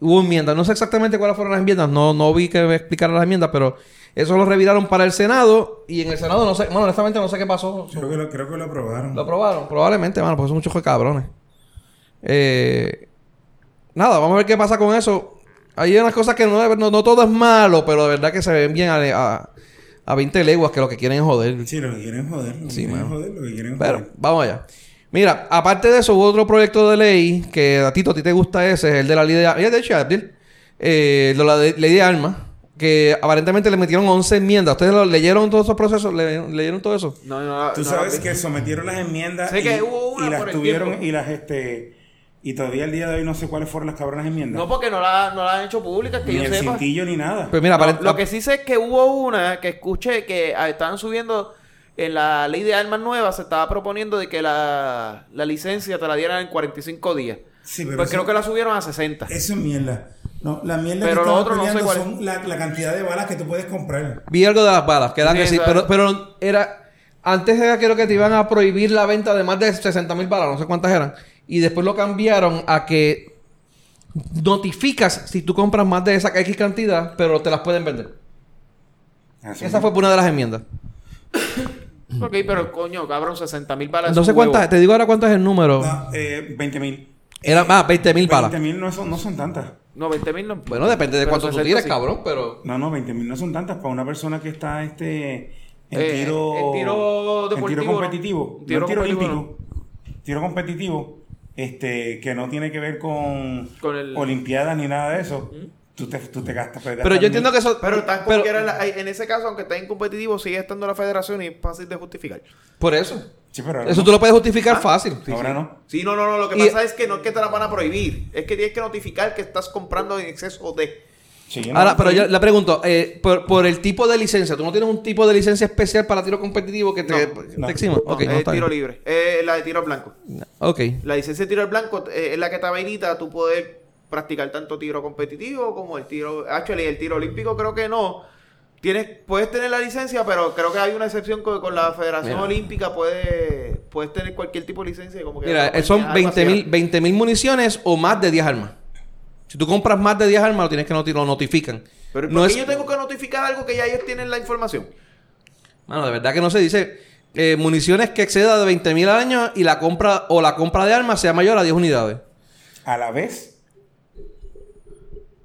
Hubo enmiendas, no sé exactamente cuáles fueron las enmiendas, no, no vi que me explicaran las enmiendas, pero eso lo reviraron para el Senado y en el Senado no sé, bueno, honestamente no sé qué pasó. Creo que lo, creo que lo aprobaron. Lo aprobaron, probablemente, mano, porque son muchos cabrones. Eh, nada, vamos a ver qué pasa con eso. Hay unas cosas que no, no, no todo es malo, pero de verdad que se ven bien a, a, a 20 leguas que lo que quieren es joder. Sí, lo que quieren es joder. Lo que Sí, quieren joder, lo que quieren Pero, joder. vamos allá. Mira, aparte de eso, hubo otro proyecto de ley que a Tito, a ti te gusta ese, el de la ley de armas. De hecho, Abdiel, eh, de la de- ley de armas. que aparentemente le metieron 11 enmiendas. ¿Ustedes lo- leyeron todos esos procesos? ¿Le- ¿Leyeron todo eso? No, no, Tú no sabes que sometieron las enmiendas Sé y, que hubo una y las tuvieron y las este y todavía el día de hoy no sé cuáles fueron las cabronas enmiendas. No, porque no la, no la han hecho pública, que ni yo el sepa. cintillo ni nada. Pues mira, No, lo que sí sé es que hubo una que escuché que ah, estaban subiendo en la ley de armas nuevas, se estaba proponiendo de que la, la licencia te la dieran en 45 días. Sí, pero pues eso- creo que la subieron a 60. Eso es mierda. No, la mierda Pero que lo estamos otro no sé cuál es. son la, la cantidad de balas que tú puedes comprar. Vi algo de las balas, que eran Sí, que sí, pero, pero era... Antes era creo que te iban a prohibir la venta de más de 60 mil balas, no sé cuántas eran. Y después lo cambiaron a que notificas si tú compras más de esa X cantidad, pero te las pueden vender. Así Esa es. fue una de las enmiendas. Ok, pero coño, cabrón, 60 mil balas. No sé cuántas, te digo ahora cuántas es el número. No, eh, 20 mil. Era más, 20 mil balas. 20 mil no son, no son tantas. No, 20 mil no. Bueno, depende de Pero cuánto tú 60 tires, sí. cabrón, pero... No, no, 20 mil no son tantas para una persona que está este en Eh, tiro en tiro en deportivo, tiro ¿no? competitivo, Tiro no en tiro competitivo, olímpico, tiro competitivo, este que no tiene que ver con, Con el- olimpiadas ni nada de eso. Tú te, tú te gastas. Pero yo entiendo que eso... Pero tan pero- la- en ese caso, aunque esté en competitivo, sigue estando la federación y es fácil de justificar. Por eso. Sí, pero ahora Eso no. tú lo puedes justificar fácil. ahora no. Sí, no, no, no. Lo que Y- pasa es que no es que te la van a prohibir. Es que tienes que notificar que estás comprando en exceso de. Sí, yo no- Ahora, pero yo le pregunto, eh, por, por el tipo de licencia, ¿tú no tienes un tipo de licencia especial para tiro competitivo que te, No, te no. exima? No, Ok, no, es tiro bien. libre. Es la de tiro blanco. Ok. La licencia de tiro al blanco eh, es la que te habilita a tú poder practicar tanto tiro competitivo como el tiro. Actually, el tiro olímpico creo que no. Tienes, puedes tener la licencia, pero creo que hay una excepción con, con la Federación Mira. Olímpica. Puedes, puedes tener cualquier tipo de licencia. Como que Mira, son algo 20 así. mil 20 mil municiones o más de 10 armas. Si tú compras más de 10 armas, lo tienes que noti- lo notifican. Pero ¿por no qué es, yo tengo que notificar algo que ya ellos tienen la información? Mano, de verdad que no se dice eh, municiones que exceda de 20 mil al año y la compra o la compra de armas sea mayor a 10 unidades. A la vez,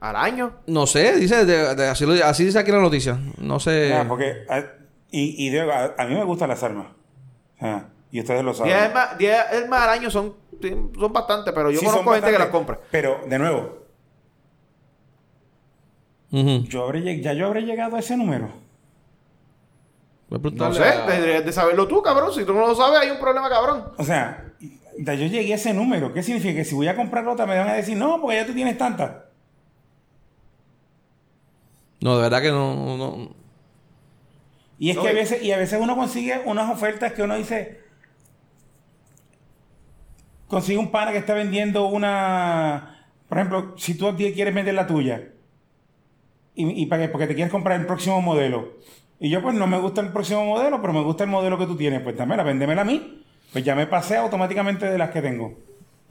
Al año. No sé, dice, de- de- así, lo- así dice aquí la noticia. No sé. ya, porque ah, y, y digo, a, a mí me gustan las armas. Ah, y ustedes lo saben. 10 armas, 10 armas al año son, son bastantes, pero yo Sí, conozco gente que las compra. Pero, de nuevo, yo habré, ya yo habré llegado a ese número. No sé, a- de saberlo tú, cabrón. Si tú no lo sabes, hay un problema, cabrón. O sea, ya yo llegué a ese número. ¿Qué significa? Que si voy a comprar otra me van a decir, no, porque ya tú tienes tantas. No, de verdad que no. no- Y es No, que a y- veces, y a veces uno consigue unas ofertas que uno dice. Consigue un pana que está vendiendo una. Por ejemplo, si tú quieres vender la tuya. Y, y para qué? porque te quieres comprar el próximo modelo. Y yo, pues no me gusta el próximo modelo, pero me gusta el modelo que tú tienes. Pues dámela, véndemela a mí. Pues ya me pasé automáticamente de las que tengo.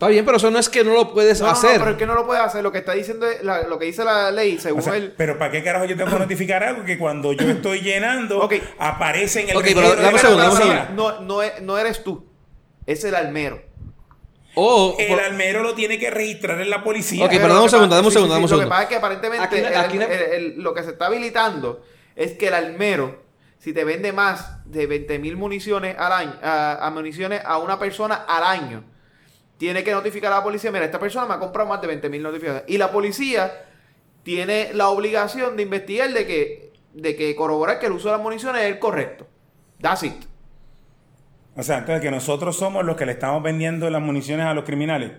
Está bien, pero eso no es que no lo puedes No, hacer. no, pero es que no lo puedes hacer. Lo que está diciendo es la- lo que dice la ley, según O sea, él. pero ¿para qué carajo yo tengo que notificar algo que cuando yo estoy llenando aparece en el Ok, pero dame un segundo, dame un policía? segundo. No, no, es- no eres tú. Es el almero. O. El por- almero lo tiene que registrar en la policía. Ok, pero dame un segundo, dame un segundo, dame un sí, Lo que segundo. pasa es que aparentemente Aquí le- el- aquí le- el- el- lo que se está habilitando es que el almero, si te vende más de 20 mil municiones al año, a, a municiones a una persona al año, tiene que notificar a la policía, mira, esta persona me ha comprado más de 20 mil notificaciones. Y la policía tiene la obligación de investigar de que, de que corroborar que el uso de las municiones es el correcto. That's it. O sea, entonces que nosotros somos los que le estamos vendiendo las municiones a los criminales.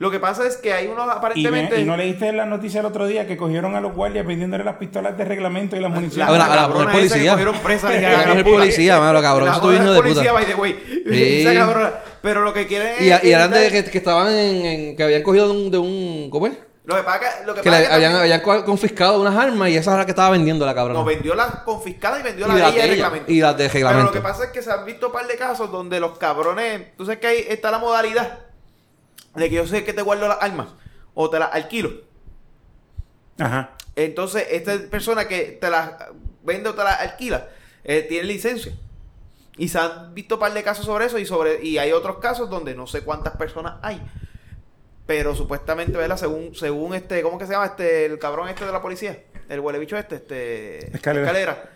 Lo que pasa es que hay unos Y, me- aparentemente... y no leíste la noticia el otro día que cogieron a los guardias vendiéndole las pistolas de reglamento y las La, municiones. Ahora, ahora, cabrona mujer esa que policía. cogieron presa, de La la mujer policía, mano, cabrón. La Eso estuvo hijo de policía, puta. by the way. Sí. Esa cabrona. Pero lo que quieren Y, a- y es eran de que, que estaban en, en- que habían cogido de un, de un ¿cómo es? Lo que pasa que, lo que Que pasa le es que habían, también habían co- confiscado unas armas y esa es la que estaba vendiendo la cabrona. nos vendió las confiscadas y vendió Y la las de ella de reglamento. y las de Pero reglamento. lo que pasa es que se han visto un par de casos donde los cabrones, tú sabes que ahí está la modalidad de que yo sé que te guardo las armas o te las alquilo. Ajá. Entonces, esta persona que te las vende o te las alquila, eh, tiene licencia. Y se han visto un par de casos sobre eso y sobre y hay otros casos donde no sé cuántas personas hay. Pero supuestamente, ¿verdad? Según, según este, ¿cómo que se llama? Este, el cabrón este de la policía. El huele bicho este, este. Escalera.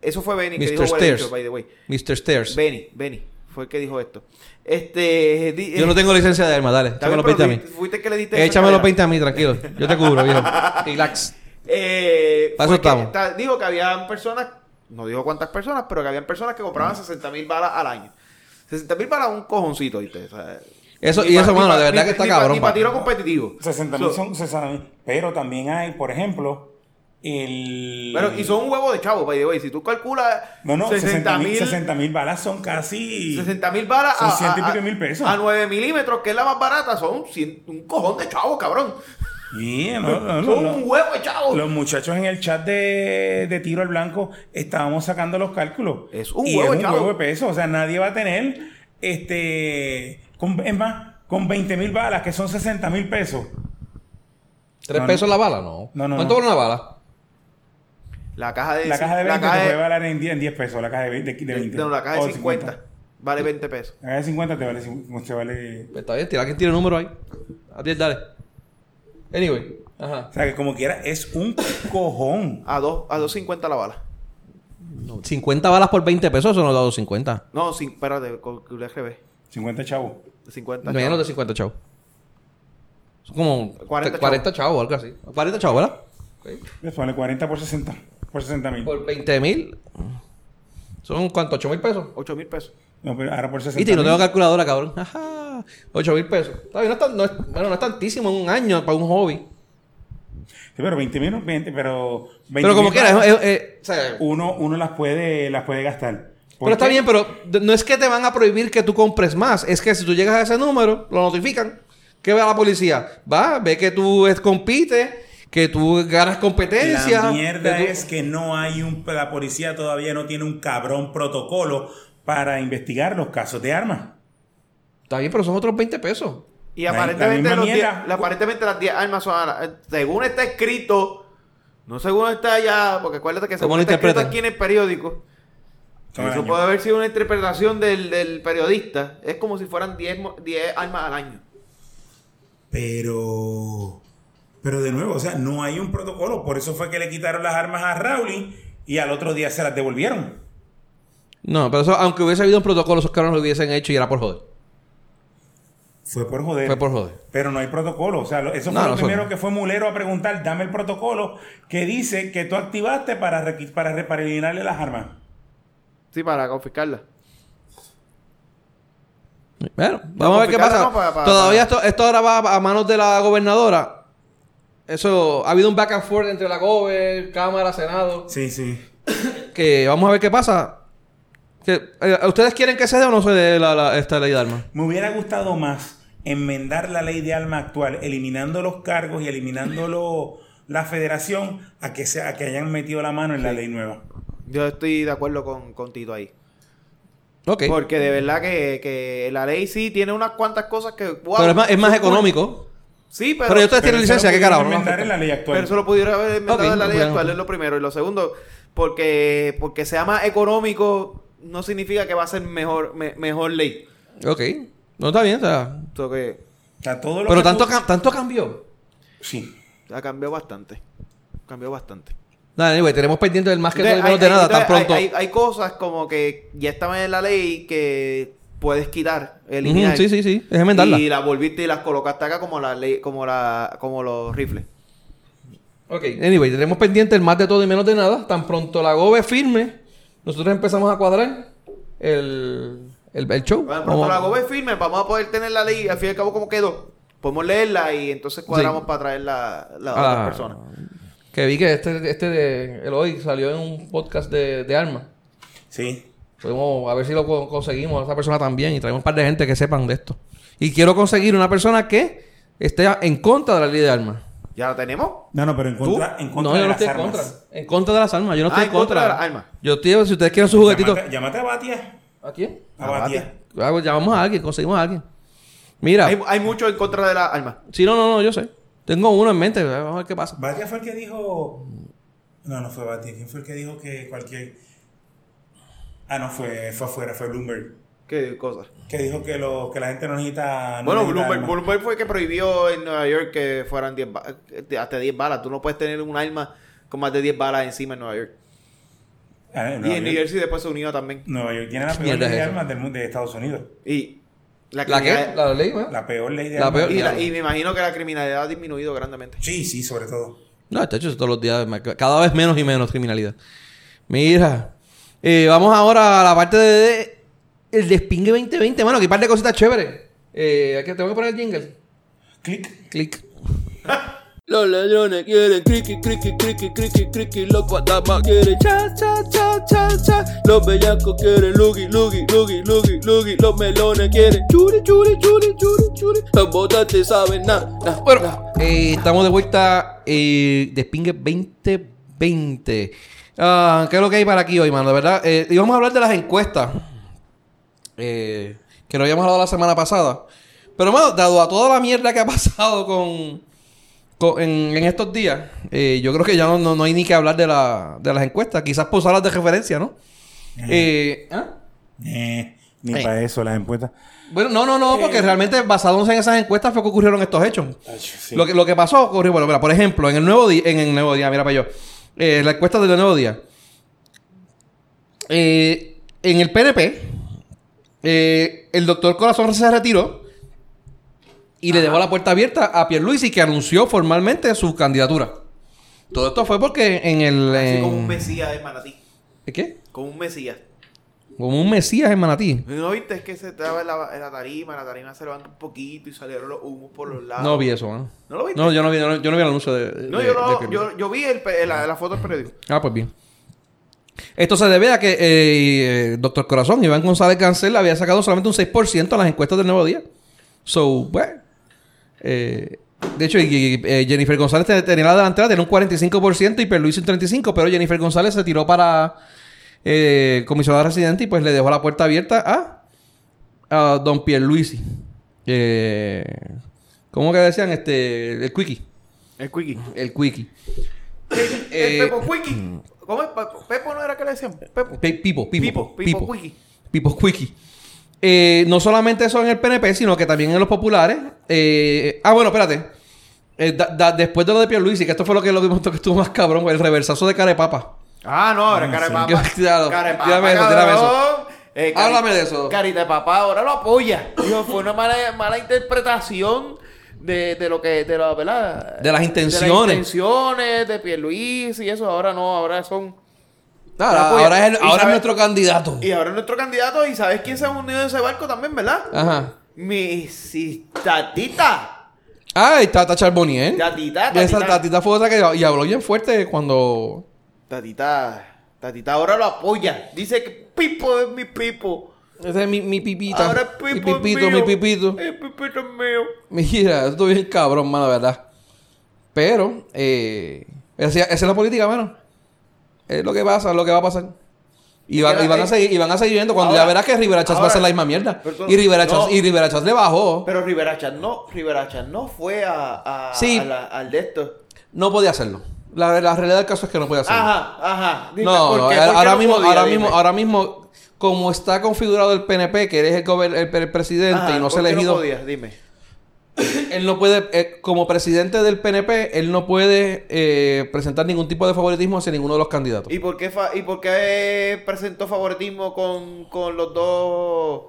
Eso fue Benny que dijo huele bicho, by the way. Mr. Stairs. Benny, Benny. Fue el que dijo esto. Este. di- Yo no tengo licencia de arma, dale. Está Échame los 20 a mí. fuiste- que le diste. esa Échame los. 20 a mí, tranquilo. Yo te cubro, viejo. Relax. Eh, Para eso que estamos. ta- dijo que habían personas, no dijo cuántas personas, pero que habían personas que compraban 60 mil balas al año. 60 mil balas es un cojoncito, ¿viste? O sea, Eso- y pa- eso, mano, de verdad ni- que está ni cabrón, Ni para pa. tiro competitivo. 60 So- mil son 60 mil. Pero también hay, por ejemplo, el. Pero, y son un huevo de chavo, by the way. Si tú calculas No, no, 60 60 mil mil 60 mil balas son casi. 60 mil balas Son a, ciento y a- pico mil pesos. a 9 milímetros, que es la más barata, son un cojón de chavo, cabrón. Yeah, no, no, no, son no. un huevo de chavo. Los muchachos en el chat de, de tiro al blanco estábamos sacando los cálculos. Es un y huevo, es un chavo. huevo de peso. O sea, nadie va a tener, este, con, es más, con 20 mil balas, que son 60 mil pesos. ¿Tres No, pesos no. la bala? No. No, no, ¿Cuánto no. vale una bala? La caja de La caja de 20 la caja te de- puede valer en 10, en 10 pesos, la caja de 20. De, de 20 no, la caja de 50, vale 20 pesos. La caja de 50 te vale, te vale... Pues está bien, tira quien tiene el número ahí. A 10, dale. Anyway. Ajá. O sea, que como quiera, es un cojón. A 2 a 2.50 la bala. 50 balas por 20 pesos, eso no da 250. No, sin, espérate, calculé al revés. 50 chavos. De 50 Menos chavos. de 50 chavos. Son como 40 40, chavos, algo así. 40 chavos, ¿verdad? Eso vale 40 por 60. Por 60 mil. Por 20 mil. ¿Son cuánto? ¿8 mil pesos? 8 mil pesos. No, pero ahora por 60 Viste, y no tengo calculadora, cabrón. Ajá. 8 mil pesos. Está no es, tan- no es- bueno, no es tantísimo en un año para un hobby. Sí, pero 20 mil, 20, pero... 20 Pero como mil quieras, es- es- o sea, uno, uno las puede, las puede gastar. ¿Por Pero está qué? bien, pero no es que te van a prohibir que tú compres más. Es que si tú llegas a ese número, lo notifican. ¿Qué ve la policía? Va, ve que tú es- compites, que tú ganas competencia. La mierda que tú- es que no hay un... La policía todavía no tiene un cabrón protocolo para investigar los casos de armas. Está bien, pero son otros 20 pesos. Y la aparentemente, los die- mierda. la- aparentemente las 10 armas son... Según está escrito, no según está allá, porque acuérdate que ¿Cómo según está escrito aquí en el periódico, eso año. puede haber sido una interpretación del, del periodista. Es como si fueran 10, mo- 10 armas al año. Pero... Pero de nuevo, o sea, no hay un protocolo. Por eso fue que le quitaron las armas a Rowling y al otro día se las devolvieron. No, pero eso, aunque hubiese habido un protocolo, esos cabrones lo hubiesen hecho y era por joder. Fue por joder. Fue por joder. Pero no hay protocolo. O sea, eso No, fue lo no primero que fue Mulero a preguntar, dame el protocolo que dice que tú activaste para, re- para eliminarle las armas. Sí, para confiscarla. Bueno, vamos a ver qué pasa. Todavía esto, esto ahora va a manos de la gobernadora. Eso, ha habido un back and forth entre la gober, Cámara, Senado. Sí, sí. Que vamos a ver qué pasa. Que, eh, ¿Ustedes quieren que se dé o no se dé la- la- esta ley de armas? Me hubiera gustado más enmendar la ley de arma actual, eliminando los cargos y eliminando lo- la federación, a que, se, a que hayan metido la mano en la ley nueva. Yo estoy de acuerdo con, con Tito ahí. Ok. Porque de verdad que, que la ley sí tiene unas cuantas cosas que... wow, pero es más, es más económico. Sí, pero... Pero, ustedes tienen licencia, ¿qué carajo? No enmendar afecta. en la ley actual. Pero eso lo pudiera haber inventado en la ley bueno. actual, es lo primero. Y lo segundo, porque, porque sea más económico, no significa que va a ser mejor, me- mejor ley. Ok. No está bien, o sea. Esto que O sea, todo lo Pero que tanto, tú- cam- tanto cambió. Sí. ha cambiado bastante. Cambió bastante. Nada, anyway, tenemos pendiente del más que Entonces, menos de hay- nada, entonces, tan pronto. Hay, hay- hay cosas como que ya estaban en la ley que puedes quitar, eliminar. Ujú, sí, sí, sí. Es enmendarla. Y la volviste y las colocaste acá como la ley, como la, como los rifles. Ok, anyway, tenemos pendiente el más de todo y menos de nada. Tan pronto la GOBE firme, nosotros empezamos a cuadrar el, el, el show. Bueno, Vamos- pronto la gobe firme, vamos a poder tener la ley, al fin y al cabo como quedó. Podemos leerla y entonces cuadramos Sí. para traer la, la Ah, otra persona. Que vi que este, este de el hoy salió en un podcast de, de armas. Sí. Podemos a ver si lo co- conseguimos a esa persona también y traemos un par de gente que sepan de esto. Y quiero conseguir una persona que esté en contra de la ley de armas. ¿Ya la tenemos? No, no, pero en ¿Tú? contra, en contra no, de yo no las estoy en armas. contra. En contra de las armas. Yo no Ah, estoy en contra de las armas. Yo, tío, si ustedes quieren su juguetito. Llámate, llámate a Batia. ¿A quién? A Batia. Ah, pues llamamos a alguien, conseguimos a alguien. Mira, Hay, hay mucho en contra de las armas. sí, no, no, no, yo sé. Tengo uno en mente, vamos a ver qué pasa. Batia fue el que dijo. No, no fue Batia. ¿Quién fue el que dijo que cualquier. Ah, no, fue, fue afuera, fue Bloomberg. ¿Qué cosa? Que dijo que, lo, que la gente no necesita. no bueno, necesita Bloomberg. Bloomberg fue el que prohibió en Nueva York que fueran 10 ba- eh, hasta 10 balas. Tú no puedes tener un arma con más de 10 balas encima en Nueva York. Ah, en y Nueva en New York- Jersey después se unió también. Nueva York tiene la ¿Qué peor ley es de armas del mundo de Estados Unidos. Y la, ¿La qué? ¿La ley, ¿no? La peor ley de La armas. peor- y, la- y me imagino que la criminalidad ha disminuido grandemente. Sí, sí, sobre todo. No, chacho, todos los días, cada vez menos y menos criminalidad. Mira, eh, vamos ahora a la parte de el despingue 2020. Bueno, aquí hay un par de cositas chéveres. Eh, aquí tengo que poner el jingle. Clic. Click. Los ladrones quieren criqui, criqui, criqui, criqui, criqui. Los guatamas quieren cha, cha, cha, cha, cha. Los bellacos quieren lugi, lugi, lugi, lugi, lugi. Los melones quieren churi, churi, churi, churi, churi. Los botantes saben nada, nada. Bueno, eh, estamos de vuelta eh, Despingue 2020. Ah, ¿Qué es lo que hay para aquí hoy, mano? De verdad, eh, íbamos a hablar de las encuestas. eh, que no habíamos hablado la semana pasada. Pero, mano, dado a toda la mierda que ha pasado con, con- en, en estos días, eh, yo creo que ya no, no, no hay ni que hablar de, la, de las encuestas. Quizás por usarlas de referencia, ¿no? Eh, ¿ah? Eh, ni Eh. para eso las encuestas. Bueno, no, no, no, porque realmente basados en esas encuestas fue que ocurrieron estos hechos. Sí. Lo, que, lo que pasó ocurrió, bueno, mira, por ejemplo, en el nuevo día, en el nuevo día, mira para yo, eh, la encuesta del nuevo día. Eh, en el PNP, eh, el doctor Corazón se retiró y le dejó la puerta abierta a Pierluisi, que anunció formalmente su candidatura. Todo esto fue porque en el... Así en- como un mesías de Manatí. ¿Qué? Como un mesías. Como un mesías en Manatí. ¿No viste? Es que se estaba en la, en la tarima, la tarima se levanta un poquito y salieron los humos por los lados. No vi eso, ¿no? ¿No lo viste? No, yo no vi, yo no, yo no vi el anuncio de... No, de- yo, de no- yo, yo vi el, la, la foto del periódico. Ah, pues bien. Esto se debe a que eh, Doctor Corazón, Iván González Cancel, había sacado solamente un 6% en las encuestas del Nuevo Día. So, bueno. eh, de hecho, y- y, eh, Jennifer González te- tenía la delantera, tenía un 45% y Perluis un 35%, pero Jennifer González se tiró para eh, comisionada residente y pues le dejó la puerta abierta a, a Don Pierluisi. Eh, ¿Cómo que decían? Este, el Quickie. El Quickie. El Quickie. El Eh, Pepo Quickie. ¿Cómo es? Pe- Pepo no era que le decían. Pepo. Pe- Pipo, Pipo, Pipo, Pipo Quickie. Pipo Quickie. Eh, no solamente eso en el PNP, sino que también en los populares. Eh, ah, bueno, espérate. Da- da- después de lo de Pierluisi, que esto fue lo que, lo que que estuvo más cabrón, el reversazo de Carepapa. Ah, no, ahora cara de. Claro, Cara de papa, tírame eso, tírame eso. cabrón. Eh, cari- Háblame de eso. Carita de papá ahora lo apoya. Fue una mala, mala interpretación de, de lo que, de la, ¿verdad? De las intenciones. De las intenciones de Pierluisi y eso. Ahora no, ahora son... Ahora, ahora es, el- nuestro candidato. Y ahora es nuestro candidato y ¿sabes quién se ha unido en ese barco también, verdad? Ajá. Mi tatita. Ah, y Tata Charbonnier. Tatita, Y Esa tatita. tatita fue otra que... Y habló bien fuerte cuando... Tatita. Tatita ahora lo apoya. Dice que Pipo es mi Pipo. Ese es mi, mi pipita. Ahora mi Pipo pipito, es mi pipito. El Pipito es mío. Mira, esto es bien cabrón, mano, ¿verdad? Pero, eh, esa, esa es la política, mano. Es lo que pasa, es lo que va a pasar. Y, va- Es que y van a seguir, y van a seguir viendo cuando Ahora- ya verás que Rivera Chats va a hacer la misma mierda. Y Rivera Chats, no. y Rivera Chats le bajó. Pero Rivera Chat no, Rivera Chat no fue a, a, Sí. a la- al de esto. No podía hacerlo. La, la realidad del caso es que no podía hacerlo. Ajá, ajá. Dime, no, ¿por qué? ahora, ¿Por qué ahora no mismo, podía? ahora Dime. mismo, ahora mismo, como está configurado el PNP, que eres el, el, el presidente Ajá, y no se ha ¿por qué elegido. No podía? Dime. Él no puede, eh, como presidente del PNP, él no puede eh, presentar ningún tipo de favoritismo hacia ninguno de los candidatos. ¿Y por qué, fa- y por qué presentó favoritismo con, con los dos,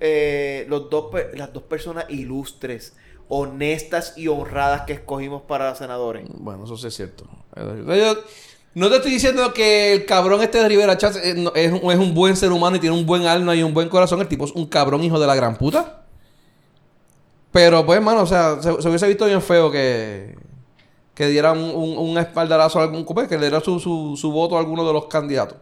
eh, los dos, las dos personas ilustres, honestas y honradas que escogimos para senadores? Bueno, eso sí es cierto. No te estoy diciendo que el cabrón este de Rivera Chats eh, es, un- buen ser humano y tiene un buen alma y un buen corazón. El tipo es un cabrón hijo de la gran puta. Pero pues, mano, o sea, se, se hubiese visto bien feo que, que diera un, un, espaldarazo a algún que le diera su, su, su voto a alguno de los candidatos.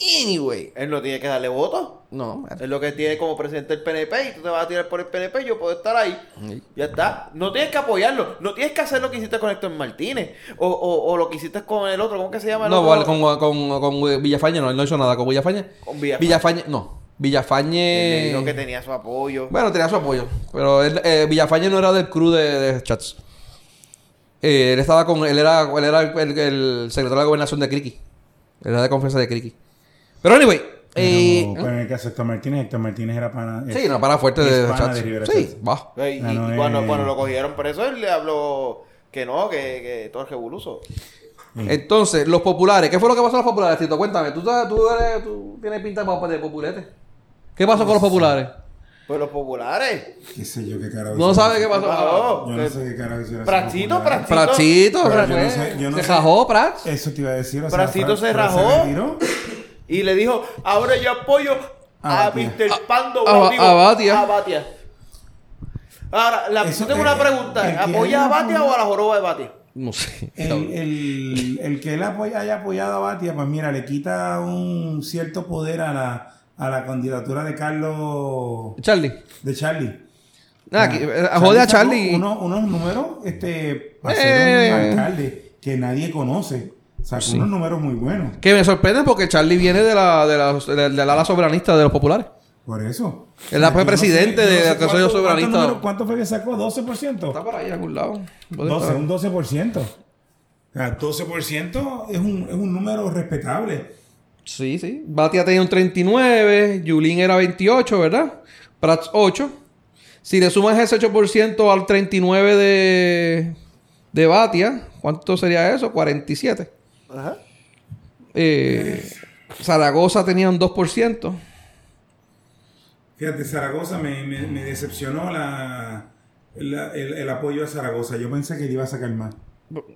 Anyway. Él no tiene que darle voto. No, Es lo que tiene como presidente el PNP y tú te vas a tirar por el PNP, yo puedo estar ahí. Sí. Ya está. No tienes que apoyarlo. No tienes que hacer lo que hiciste con Héctor Martínez. O, o, o lo que hiciste con el otro. ¿Cómo que se llama el no, otro? con, con, con, Villafañe no, él no hizo nada con Villafañe. Con Villafañe. Villafañe, no. Él Villafañe. dijo que tenía su apoyo. Bueno, tenía su apoyo. Pero él, eh, Villafañe no era del crew de, de Chats. Eh, él estaba con. Él era, él era el, secretario de gobernación de Criqui. Él era de confianza de Criqui. Pero anyway. eh, Pero, pero en el caso de Héctor Martínez, Héctor Martínez era pana. sí, no, para fuerte de, pana de Rivera Sí, va. Y, y- no, y cuando, eh. cuando lo cogieron preso, él le habló que no, que, que todo es revoluso. Entonces, los populares. ¿Qué fue lo que pasó a los populares, Tito? Cuéntame. ¿Tú, sabes- tú, eres- tú tienes pinta de pop- de populete? ¿Qué pasó con los populares? Pues los populares. Qué sé yo qué carajo. No sabe qué pasó. Pasó. Yo no sé qué carajo hicieron. Pracito. Prachito, Pero Prach- yo no sé- yo no se sé. jajó Prats. Eso te iba a decir. O sea, Pracito Fra- se rajó. retiró. Y le dijo, ahora yo apoyo A a. Mr. Pando. a- Brown", digo, a Batia. A Batia. Ahora, la, Eso, tengo eh, una el pregunta. ¿Apoya a Batia o a la joroba de Batia? No sé. El, el, el que él apoya- haya apoyado a Batia, pues mira, le quita un cierto poder a la, a la candidatura de Carlos, Charlie. de Charlie. Nada, que, eh, jode a Charlie. Unos, unos números este, para Eh. ser un alcalde que nadie conoce. Sacó Sí. unos números muy buenos. Que me sorprende porque Charlie viene de la, de la, de- del ala soberanista de los populares. Por eso. Él fue no presidente sé- no sé Consejo cuánto- Soberanista. ¿cuánto, número- cuánto fue que sacó? ¿12%? Está por ahí en algún lado. 12, un 12%. O sea, 12% es un, es un número respetable. Sí, sí. Batia tenía un 39, Yulín era 28, ¿verdad? Prats 8. Si le sumas ese 8% al 39 de, de Batia, ¿cuánto sería eso? 47. Ajá. Eh, Zaragoza tenía un 2%. Fíjate, Zaragoza me, me- me decepcionó la, la- el, el apoyo a Zaragoza. Yo pensé que le iba a sacar más.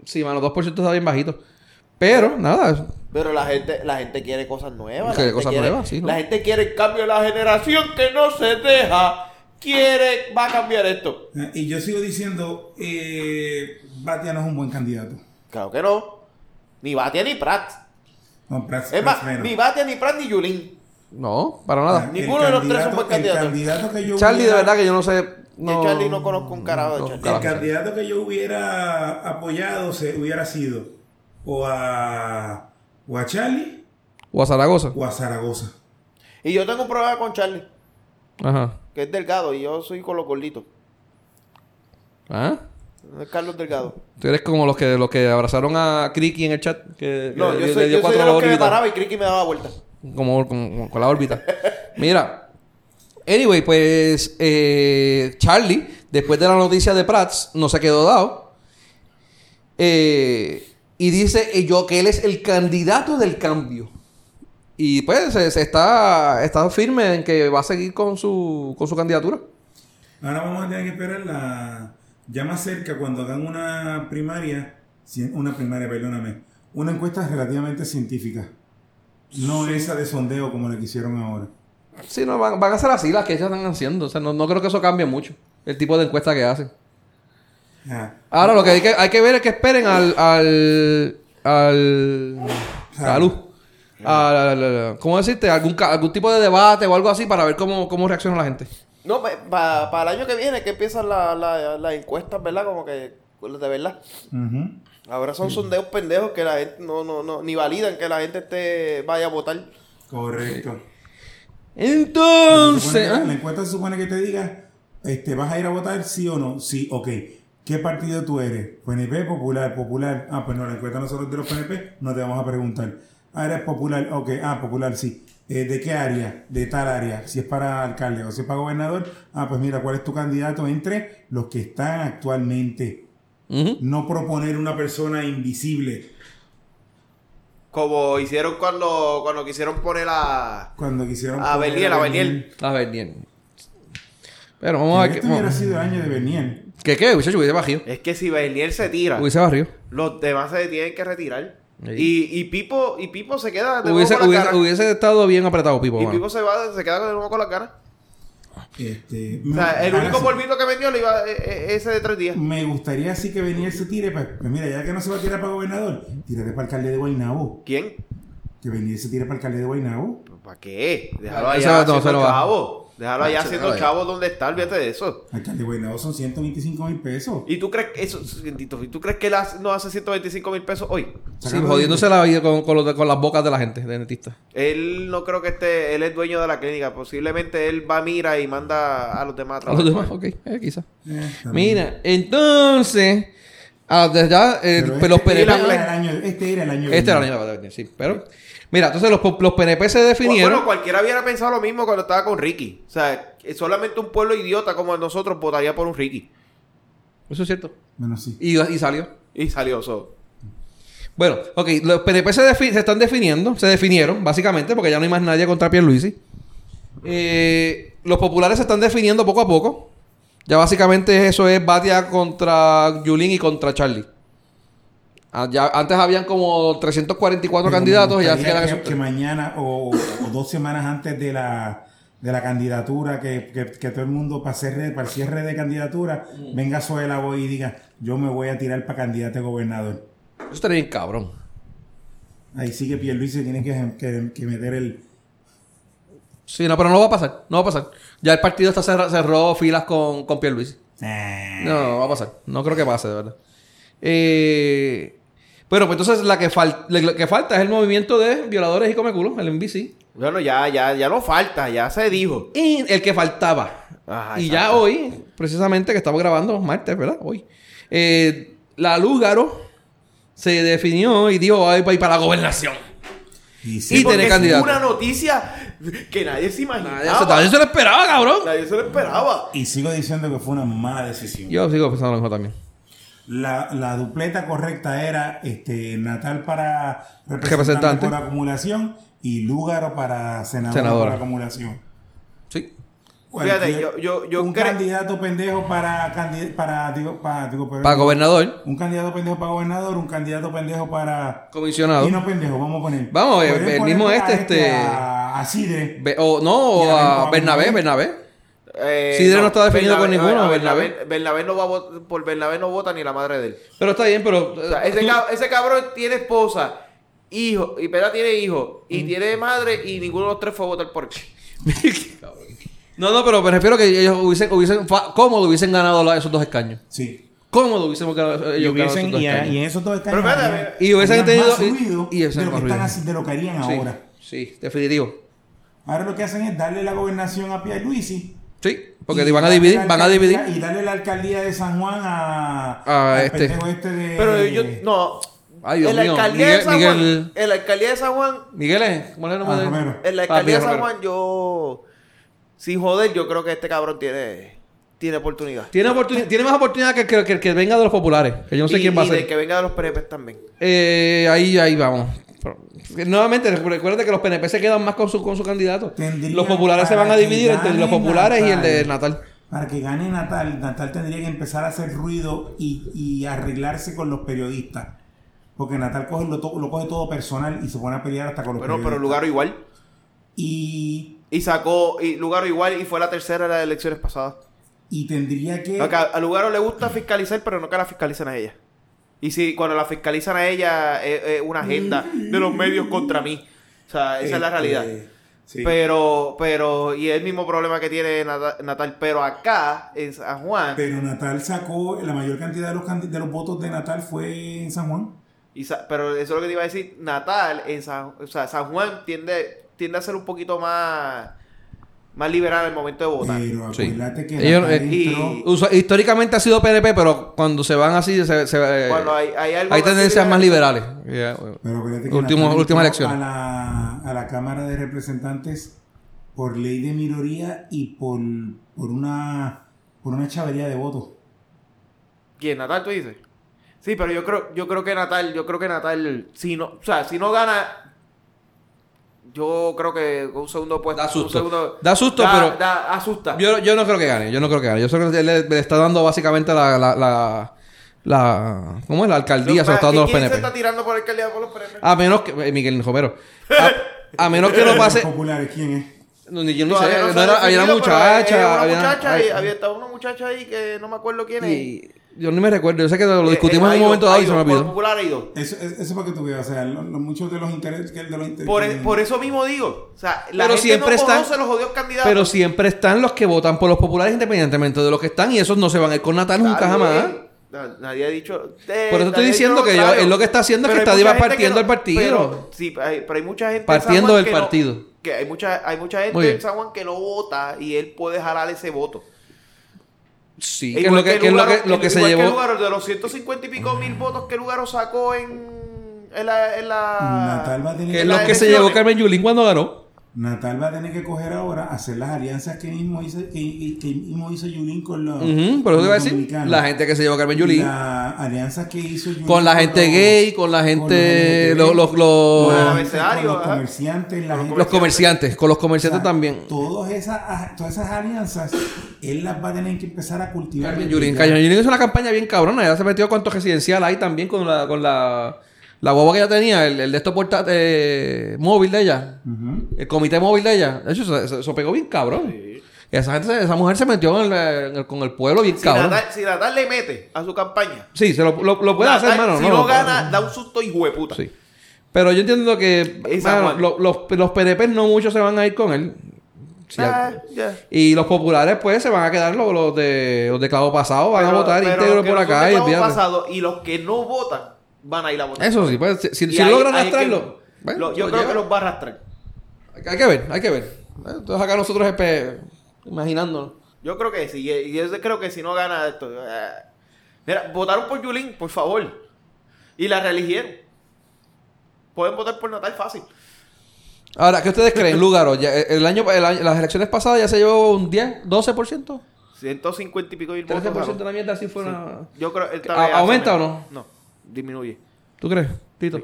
Sí, mano, 2% está bien bajito. Pero, nada, Pero la gente, la gente quiere cosas nuevas. la Quiere gente cosas quiere- nuevas, sí, ¿no? La gente quiere el cambio de la generación que no se deja. Quiere, va a cambiar esto. Eh, Y yo sigo diciendo, eh, Batia no es un buen candidato. Claro que no. Ni Batia ni Prat. No, Prats- Es más, ni Batia ni Prat ni Yulín. no, para nada. El Ninguno de los tres son buen candidato- candidato. El candidato que yo Charlie, de verdad que yo no sé. De Charlie no conozco un carajo de no, Charlie. El candidato que yo hubiera apoyado se hubiera sido o a, o a Charlie O a Zaragoza. o a Zaragoza. Y yo tengo un problema con Charlie, Ajá. que es delgado, y yo soy con los gorditos. ¿Ah? Carlos Delgado. Tú eres como los que, los que abrazaron a Cricky en el chat. Que, No, que yo le- soy, le dio yo soy cuatro de los que me paraba y Cricky me daba vuelta. Como, como- con la órbita. Mira. Anyway, pues eh, Charlie, después de la noticia de Prats, no se quedó dado. Eh, y dice eh, yo que él es el candidato del cambio. Y pues se, se está, está firme en que va a seguir con su, con su candidatura. Ahora vamos a tener que esperar la ya más cerca cuando hagan una primaria, una primaria, perdóname, una encuesta relativamente científica. No esa de sondeo como la que hicieron ahora. Sí, no, van, van a ser así las que ellas están haciendo. O sea, no, no creo que eso cambie mucho. El tipo de encuesta que hacen. Ah, Ahora lo que hay que, hay que ver es que esperen al. al. al. salud. Al- al- al- ¿Cómo decirte? Algún, algún tipo de debate o algo así para ver cómo, cómo reacciona la gente. No, para el año que viene que empiezan las la, las encuestas, ¿verdad? Como que de verdad. Ahora son sondeos pendejos que la gente no, no, no, ni validan que la gente esté vaya a votar. Correcto. Entonces. La encuesta se supone que te diga, este, ¿vas a ir a votar sí o no? Sí, ok. ¿Qué partido tú eres? PNP, Popular, Popular. Ah, pues no, la encuesta nosotros de los PNP no te vamos a preguntar. Ah, eres Popular, ok. Ah, Popular, sí. Eh, ¿De qué área? De tal área. Si es para alcalde o si es para gobernador. Ah, pues mira, ¿cuál es tu candidato entre los que están actualmente? No proponer una persona invisible. Como hicieron cuando, cuando quisieron poner a... Cuando quisieron... A poner a Beliel. A ver, bien. Pero vamos a ver. Este qué- hubiera sido el año de Beniel. ¿Qué qué? Hubiese hubiese barrido. Es que si Bernier se tira, Hubiese barrido. los demás se tienen que retirar. Sí. Y, y Pipo y Pipo se queda de nuevo Hubiese, con la hubiese, cara. hubiese estado bien apretado, Pipo. Y mano. Pipo se va, se queda de nuevo con la cara. Este, O sea, el único sí. polvito que vendió le iba eh, eh, ese de tres días. Me gustaría así que Beniel se tire, pues, pues mira, ya que no se va a tirar para gobernador, tírate para alcalde de Guaynabo. ¿Quién? Que Beniel se tire para alcalde de Guaynabo. ¿Para qué? Déjalo allá no, se va. Déjalo allá haciendo déjalo chavo donde está, olvídate de eso. De Guaynabo son 125 mil pesos. ¿Y tú crees que eso, ¿y tú crees que él no hace 125 mil pesos hoy? Sí, jodiéndose la vida con, con, los de- con las bocas de la gente, de dentista. Él no creo que esté, él es dueño de la clínica. Posiblemente él va, mira y manda a los demás a A los trabajar. demás, ok, eh, quizás. Eh. Mira, entonces, ah, desde ya, eh, Pero los este, PNP. era el año, este era el año. de Este era el año de venir, sí. Pero, mira, entonces los, los PNP se definieron. Bueno, cualquiera hubiera pensado lo mismo cuando estaba con Ricky. O sea, solamente un pueblo idiota como nosotros votaría por un Ricky. Eso es cierto. Bueno, sí. Y, y salió. Y salió eso. Bueno, ok, los PNP se, defi- se están definiendo, se definieron, básicamente, porque ya no hay más nadie contra Pierluisi. Eh, los populares se están definiendo poco a poco. Ya básicamente eso es Batia contra Yulín y contra Charlie. Ah, ya- antes habían como 344 Pero candidatos y ya quedan que, esos- que mañana o, o dos semanas antes de la, de la candidatura, que, que- que todo el mundo para, cierre, para el cierre de candidatura, Mm. venga Zoela Boy y diga, yo me voy a tirar para candidato a gobernador. Eso estaría bien cabrón. Ahí sí que Pierluisi tiene que, que, que meter el... Sí, no, pero no va a pasar. No va a pasar. Ya el partido está cerra- cerró filas con, con Pierluisi. Eh, No, no va a pasar. No creo que pase, de verdad. Eh, bueno, pues entonces la que, fal- la que falta es el movimiento de violadores y comeculos, el NBC. Bueno, ya, ya, ya no falta, ya se dijo. Y el que faltaba. Ajá, y ya hoy, precisamente que estamos grabando martes, ¿verdad? Hoy. Eh, la Lúgaro se definió y dijo, ay, para ir para la gobernación. Y Y sí, es candidato. una noticia que nadie se imaginaba. Nadie, se- nadie se lo esperaba, cabrón. Nadie se lo esperaba. y sigo diciendo que fue una mala decisión. Yo sigo pensando lo mismo también. La, la dupleta correcta era este Natal para representante, Representante. por acumulación y Lúgaro para senador Senadora. por acumulación. Sí. Fíjate, yo- yo- yo un cre- candidato pendejo para para digo para digo pero- Para gobernador, un candidato pendejo para gobernador, un candidato pendejo para comisionado. y no pendejo, vamos a poner. Vamos, el- mismo a este, este- a, a Sidre. Be- o no, o a a Bernabé, Bernabé. Bernabé. Eh, Sidre no está definido con ninguno, Bernabé, Bernabé. Bernabé no va a por Bernabé no vota ni la madre de él. Pero está bien, pero... O sea, ese, tú- cab- ese cabrón tiene esposa, hijo, y Pera tiene hijo, y tiene madre, y ninguno de los tres fue a votar por él. No, no, pero me refiero que ellos hubiesen, hubiesen cómodo hubiesen ganado la- esos dos escaños. Sí. Cómodo hubiesen ganado Y, ellos ganado hubiesen, esos dos y, a- escaños. y en esos dos escaños Pero espérate, había- y hubiesen tenido- más ruido y- y de, lo más que están haci- de lo que harían Sí, ahora. sí, definitivo. Ahora lo que hacen es darle la gobernación a Pierluisi. Sí, porque y van a dividir, van a dividir. Y darle la alcaldía de San Juan a, A al este. este de... Pero yo, no. Ay, Dios en la mío. alcaldía Miguel- de San Miguel- Juan, en la alcaldía de San Juan, Miguel, ¿eh? ¿cómo es el nombre Ah, de él? La Ah, alcaldía de San. Juan, yo, sin joder, yo creo que este cabrón tiene, tiene oportunidad. Tiene, oportuni- tiene más oportunidad que, que, que el que venga de los populares. Que yo no sé y, quién va a y ser. de que venga de los PNP también. Eh, ahí, ahí vamos. Pero, nuevamente, recu- recuerda que los PNP se quedan más con su, con su candidato. Los populares se van a dividir entre los populares y el Natal. de Natal. Para que gane Natal, Natal tendría que empezar a hacer ruido y, y arreglarse con los periodistas. Porque Natal coge lo, to- lo coge todo personal y se pone a pelear hasta con los Bueno, pero periodistas. Lugaro igual. Y, Y sacó, y Lugaro igual, y fue la tercera de las elecciones pasadas. y tendría que... Acá, a Lugaro le gusta fiscalizar, pero no que la fiscalicen a ella. Y si cuando la fiscalizan a ella es, es una agenda de los medios contra mí. O sea, esa es la Este, realidad. sí. Pero, pero, y es el mismo problema que tiene Nata- Natal, pero acá, en San Juan, Pero Natal sacó, la mayor cantidad de los, de los votos de Natal fue en San Juan. y Sa- pero eso es lo que te iba a decir, Natal, en San, o sea, San Juan tiende, tiende a ser un poquito más, más liberal al momento de votar. Pero Sí. acuérdate que Ellos, eh, Usa- históricamente ha sido PNP, pero cuando se van así, se, se- eh, Cuando hay, hay algo hay más tendencias más liberales. Yeah. Pero acuérdate que Último- Natal últimas entró elecciones. A la, a la Cámara de Representantes por ley de minoría y por, por una por una chavería de votos. ¿Quién? ¿Natal tú dices? Sí, pero yo creo, yo creo que Natal, yo creo que Natal, si no, o sea, si no gana, yo creo que un segundo puesto. Da un susto. segundo- Da susto, da- pero- da- asusta. Yo, yo no creo que gane, yo no creo que gane. Yo creo que él le, le está dando básicamente la, la, la, la- ¿cómo es? La alcaldía, se lo está dando los ¿Quién se PNP. está tirando por alcaldía por los PNP? A menos que, eh, Miguel Romero. A, a menos que no pase. populares, ¿quién es? No, ni yo Todavía sé, no no era- había una definido, pero muchacha. Una había, muchacha, ay, ahí, había estado una muchacha ahí que no me acuerdo quién es. Yo ni me recuerdo. Yo sé que lo Eh, discutimos eh, en un momento dado y se me olvidó. Eso, es- eso es para que tú veas, o sea, lo- lo- muchos de los intereses que de los Por, e- por eso mismo digo. O sea, la Pero gente siempre no están- conoce los odios candidatos. Pero siempre están los que votan por los populares independientemente de los que están y esos no se van a ir con Natal nunca jamás. Nadie ha dicho. eh, Por eso estoy diciendo que yo- él lo que está haciendo es que está diva partiendo que el partido. pero- sí, hay- pero hay mucha gente. en Partiendo del no- partido. que hay mucha, hay mucha gente en San Juan que no vota y él puede jalar ese voto. Sí, que es lo que, que es lo Lugaro- que, lo que se llevó. Lugaro, de los 150 y pico mil votos que Lugaro sacó en, en la. En la Natal va a tener Que es lo que se llevó. Carmen Yulín cuando ganó. Natal va a tener que coger ahora, hacer las alianzas que mismo hizo, que, que- mismo hizo Yulín con los. Ujú, pero eso te con iba a los decir, la gente que se llevó a Carmen Yulín. Las alianzas que hizo Yulín Con la gente los- gay, con la gente- con los- los- los- con la gente- con comerciantes, la gente- Los comerciantes, con los comerciantes o sea, también. Todas esas, todas esas alianzas, él las va a tener que empezar a cultivar. Carmen Yulín. ya. Carmen Yulín hizo una campaña bien cabrona. Ella se metió cuanto residencial ahí también con la, con la, la guagua que ella tenía, el, el de estos porta- eh, móvil de ella, el comité móvil de ella. De hecho, eso, eso- eso pegó bien cabrón. Esa, gente, esa mujer se metió en el- en el- con el pueblo bien Si cabrón. Natal, si Natal le mete a su campaña, Sí, se lo, lo, lo puede hacer, hermano. si no, no, gana, da un susto hijo de puta. Sí. Pero yo entiendo que mano, lo- los, los PDP no muchos se van a ir con él. Sí, Ah. Y los populares, pues, se van a quedar los, los de los de clavo pasado, van a votar íntegro por acá y pasado, y los que no votan van a ir a votar. Eso sí, pues, si, si, Y si ahí- logran ahí es que- arrastrarlo. bueno, lo- yo lo creo lleva. que los va a arrastrar. Hay, hay que ver, hay que ver. Entonces acá nosotros imaginándonos. Yo creo que sí. Y yo creo que si no gana esto. eh, Mira, votaron por Yulín, por favor. Y la reeligieron. Pueden votar por Natal fácil. Ahora, ¿qué ustedes creen, Lugaro? Ya, eh, el año, el año- las elecciones pasadas ya se llevó un 10, 12%. 150 y pico mil votos. 13% de la mierda así fue una... Yo creo esta ¿A- vez aumenta o menos. No, disminuye. ¿Tú crees, Tito?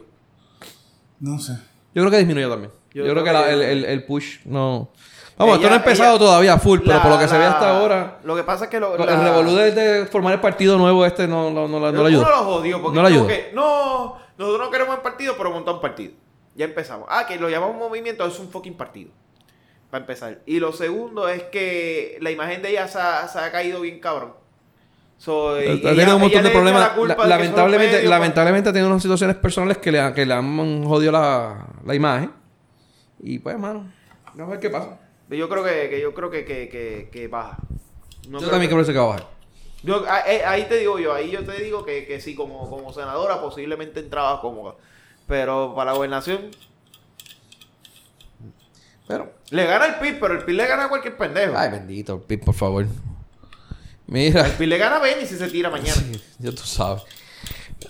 No sé. Yo creo que disminuyó también. Yo, Yo creo creo que, la- el, el- el push no... Vamos, esto no ha empezado ella- todavía full, pero La- por lo que se ve hasta ahora... Lo que pasa es que lo, El revolú de, de formar el partido nuevo este no, no, no, no le ayudó. Uno los jodió porque No le que, no, nosotros no queremos un partido, pero montar un partido. Ya empezamos. Ah, que lo llamamos movimiento, es un fucking partido. Para empezar. Y lo segundo es que la imagen de ella se ha, se ha caído bien cabrón. So, Ha y- tenido un montón de problemas. la La- lamentablemente, medios, lamentablemente ha tenido unas situaciones personales que le, han- que le han jodido la, la imagen. Y pues, hermano, vamos a ver qué pasa. pues, Yo creo que, que yo creo que, que, que, baja. No yo también creo que se va a bajar. Yo, eh, ahí te digo yo, ahí yo te digo que, que sí, como, como senadora posiblemente entraba cómoda. Pero para la gobernación, Pero, le gana el PIB, pero el PIB le gana a cualquier pendejo. ay, bendito, Pip, por favor. Mira, El le gana a Benny si se tira mañana. ya tú sabes.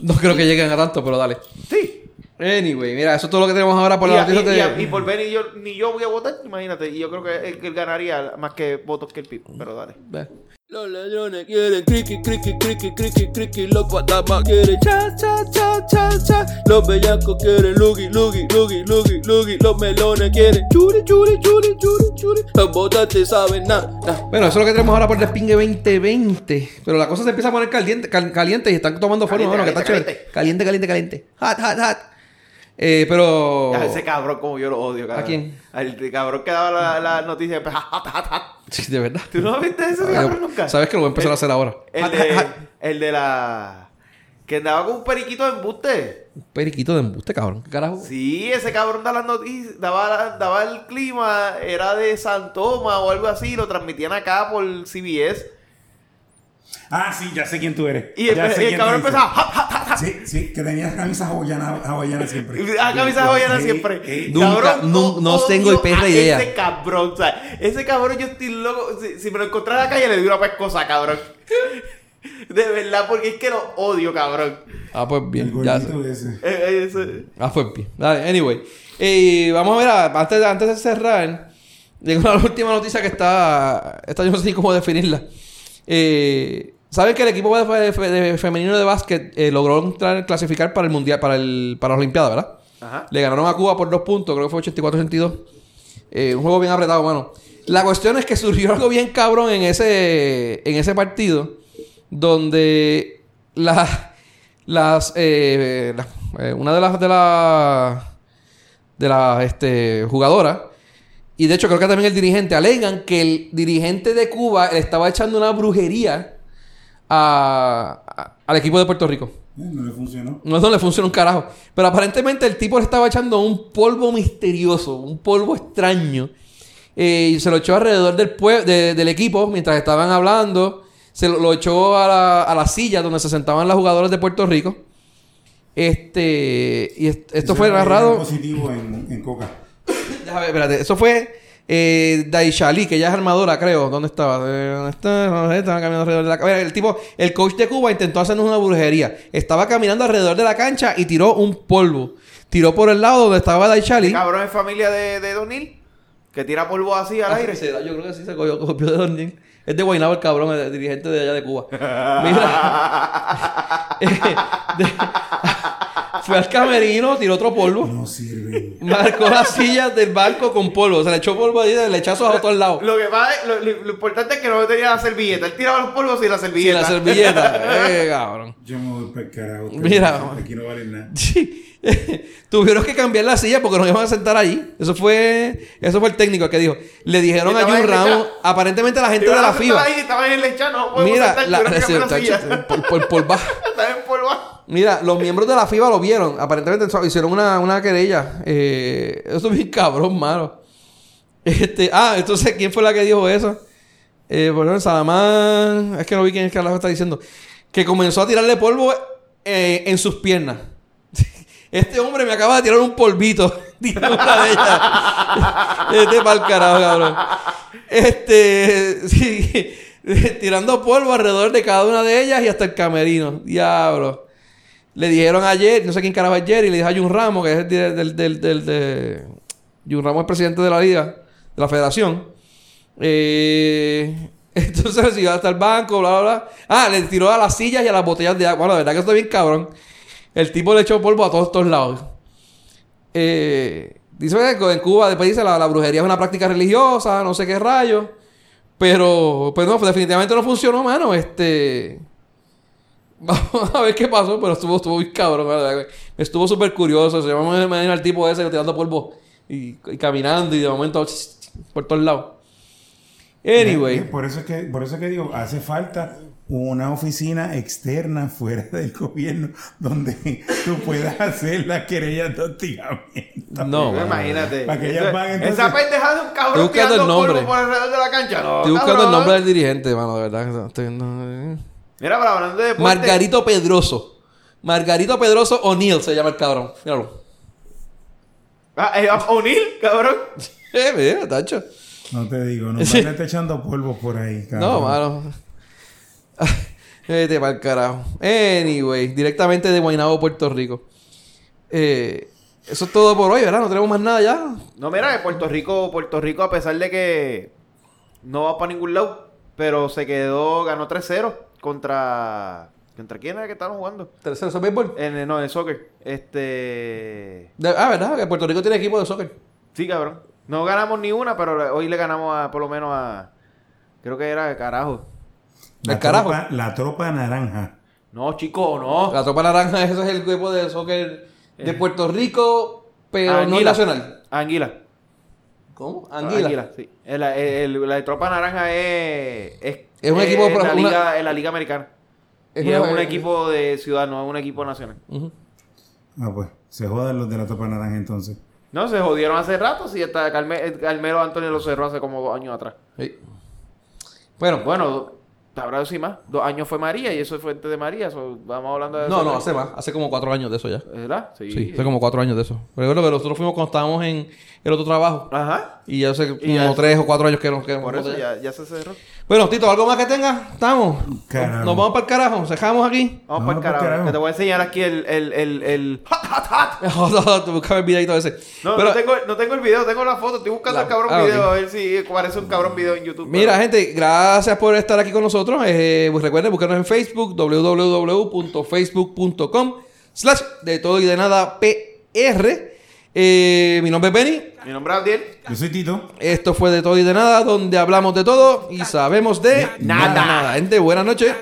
No creo que lleguen a tanto, pero dale. Sí. Anyway, mira, eso es todo lo que tenemos ahora por y, la a- noticia y- y a- de... y por Benny yo, ni yo voy a votar, imagínate. Y yo creo que él, ganaría más que votos que el PIB. Pero dale. Ve. Los ladrones quieren criqui, criqui, criqui, criqui, criqui. Los guatamas quieren cha, cha, cha, cha, cha. Los bellacos quieren lugi, lugi, lugi, lugi, lugi. Los melones quieren churi, churi, churi, churi, churi. Los votantes saben nada, nah. Bueno, eso es lo que tenemos ahora por Despingue 2020. Pero la cosa se empieza a poner caliente, cal- caliente y están tomando forma, Caliente, bueno, que está caliente, chévere. Caliente, caliente, caliente. Hot, hot, hot. Eh, pero... Ese cabrón, como yo lo odio, cabrón. ¿A quién? Al cabrón que daba la, la noticia. Sí, de verdad. ¿Tú no viste ese cabrón nunca? Sabes que lo voy a empezar a hacer ahora. El Hot, de, hot, hot. el de la. Que andaba con un periquito de embuste. Un periquito de embuste, cabrón. ¿Qué carajo? Sí, ese cabrón daba las noticias, daba, daba el clima, era de San Tomás o algo así, lo transmitían acá por CBS. Ah, sí, ya sé quién tú eres. Y el, Ya sé y el quién cabrón empezaba. "Ja, ja, ja, ja". Sí, sí, que tenías camisas hawaianas hawaianas siempre. Ah, camisa hawaiana siempre. Nunca- nu- no tengo odio perra a idea. Ese cabrón, o sea, ese cabrón yo estoy loco. Si, si me lo encontrara en la calle le digo una pescosa, cabrón. De verdad, porque es que lo odio, cabrón. Ah, pues El bien. Ya sé. gordito ese. Eh, eh, ese- Ah, pues bien. Dale, anyway. Eh, vamos a ver, a- antes, de- antes de cerrar, tengo una última noticia que está. Esta yo no sé ni cómo definirla. Eh, ¿Saben que el equipo de, de- de femenino de básquet eh, logró entrar, clasificar para el mundial, para el, para las Olimpiadas, verdad? Ajá. Le ganaron a Cuba por dos puntos, creo que fue 84-82. Eh, un juego bien apretado, mano. La cuestión es que surgió algo bien cabrón en ese, en ese partido, donde la- las, eh, la- eh, una de las de las de las este, jugadoras, y de hecho creo que también el dirigente, alegan que el dirigente de Cuba le estaba echando una brujería a- a- al equipo de Puerto Rico. Eh, No le funcionó. No, no le funciona un carajo. Pero aparentemente el tipo le estaba echando un polvo misterioso, un polvo extraño. Eh, y se lo echó alrededor del, pue- de- del equipo mientras estaban hablando. Se lo, lo echó a la, a la silla donde se sentaban las jugadoras de Puerto Rico. Este. Y est- esto fue narrado. positivo en, en Coca. Déjame espérate. Eso fue eh, Daishali, que ella es armadora, creo. ¿Dónde estaba? Eh, ¿Dónde está? Caminando alrededor de la cancha. El tipo, el coach de Cuba intentó hacernos una brujería. Estaba caminando alrededor de la cancha y tiró un polvo. Tiró por el lado donde estaba Daishali. Cabrón es familia de, de Donil. Que tira polvo así al Ah, aire. Yo creo que sí se cogió, copió de Dornin. Es de Guaynabo el cabrón, el dirigente de allá de Cuba. Mira. Eh, de- fue al camerino, tiró otro polvo. No sirve. Marcó las sillas del banco con polvo. Se le echó polvo ahí, le echazos a todos lados. Lo que pasa es- lo, lo- lo importante es que no tenía la servilleta. Él tiraba los polvos y la servilleta. la servilleta. Eh, cabrón. Yo me voy para el carajo. Mira. no- Aquí no vale nada. Sí. Tuvieron que cambiar la silla porque nos iban a sentar allí. Eso fue, eso fue el técnico el que dijo. Le dijeron a Estaba Jun Ramos, aparentemente la gente de la FIBA. Ahí, estaban en el lechano, no podemos Mira, sentar, la, tuvieron que cambiar la Mira, los miembros de la FIBA lo vieron. Aparentemente hicieron una, querella. Eh, eso es bien cabrón, mano. Este, ah, entonces, ¿quién fue la que dijo eso? Eh, ejemplo, Salamán. Es que no vi quién es que está diciendo. Que comenzó a tirarle polvo eh, en sus piernas. Este hombre me acaba de tirar un polvito. Dijo una de ellas. Este pa'l carajo, cabrón. Este. Tirando polvo alrededor de cada una de ellas y hasta el camerino. Diablo. Le dijeron ayer, no sé quién carajo ayer, y le dijo a Jun Ramos, que es el del, del, del, de- Jun Ramos es presidente de la liga, de la federación. Eh, entonces se iba hasta el banco, bla, bla, bla. Ah, le tiró a las sillas y a las botellas de agua. Bueno, la verdad que esto es bien cabrón. El tipo le echó polvo a todos estos lados. Eh, dice que en Cuba, después dice, la, la brujería es una práctica religiosa, no sé qué rayo. Pero, pues no, definitivamente no funcionó, mano. Este. Vamos a ver qué pasó, pero estuvo, estuvo bien cabrón, ¿verdad? Estuvo súper curioso. Se llama imagino al tipo ese tirando polvo y, y caminando y de momento por todos lados. Anyway. Por eso es que, por eso es que digo, hace falta una oficina externa fuera del gobierno donde tú puedas hacer las querellas de hostigamiento. No, Pues mano. imagínate. Para que ellas van, entonces- Esa pendejada de un Estoy cabrón buscando el nombre. por alrededor de la cancha. No, Estoy buscando el cabrón. nombre del dirigente, mano, de verdad. no Estoy eh. Mira, pero hablando de deporte. Margarito Pedroso. Margarito Pedroso O'Neill se llama el cabrón. Míralo. Ah, eh, O'Neill, cabrón. Eh, mira, tacho. No te digo, no Sí. a estar echando polvo por ahí. No, cabrón. mano. Vete para el carajo. Anyway, directamente de Guaynabo, Puerto Rico. Eh, eso es todo por hoy, ¿verdad? No tenemos más nada ya. No, mira, que Puerto Rico, Puerto Rico, a pesar de que no va para ningún lado, pero se quedó, ganó 3-0 contra. ¿Contra quién era que estaban jugando? Tercero, ¿eso es béisbol? En, el- no, en el soccer. Este. De- ah, ¿verdad? Que Puerto Rico tiene equipo de soccer. Sí, cabrón. No ganamos ni una, pero hoy le ganamos a, por lo menos a. Creo que era carajo. La ¿Del carajo? tropa, la tropa naranja. No, chico, no. La Tropa Naranja, ese es el equipo de soccer de Puerto Rico, pero no nacional. Anguila. ¿Cómo? Anguila. sí. El- el- la de Tropa Naranja es. Es, Es un equipo en la, una- liga, en la Liga Americana. Es y una- es un equipo de ciudad, no es un equipo nacional. Ujú. Ah, pues, se jodan los de la tropa naranja entonces. No, se jodieron hace rato, sí, hasta Carme- el Carmelo Antonio lo cerró hace como dos años atrás. Sí. Bueno, Bueno, habrá sí más. Dos años fue María y eso es fuente de María. eso- vamos hablando de no, eso, no, hace más. Hace como cuatro años de eso ya. ¿Verdad? Sí. Sí, hace como cuatro años de eso. Recuerdo que nosotros fuimos cuando estábamos en el otro trabajo. Ajá. Y ya hace ya- como tres o cuatro años que nos Por quedamos. eso ya. ya, ya se cerró. Bueno, Tito, ¿algo más que tenga? ¿Estamos? Carajo. Nos vamos para el carajo. ¿Nos dejamos aquí? Vamos para el carajo. carajo. Que te voy a enseñar aquí el, el, el, el hot, hot, hot. Te buscaba el videito ese. No, Pero- no, tengo, no tengo el video, tengo la foto. Estoy buscando La- el cabrón ah, video a ver si parece un cabrón video en YouTube. Mira, pero- gente, gracias por estar aquí con nosotros. Eh, pues recuerden buscarnos en Facebook, www.facebook.com slash de todo y de nada PR. Eh, mi nombre es Benny. Mi nombre es Abdiel. Yo soy Tito. Esto fue de todo y de nada, donde hablamos de todo y sabemos de Nada. nada. Gente, buenas noches.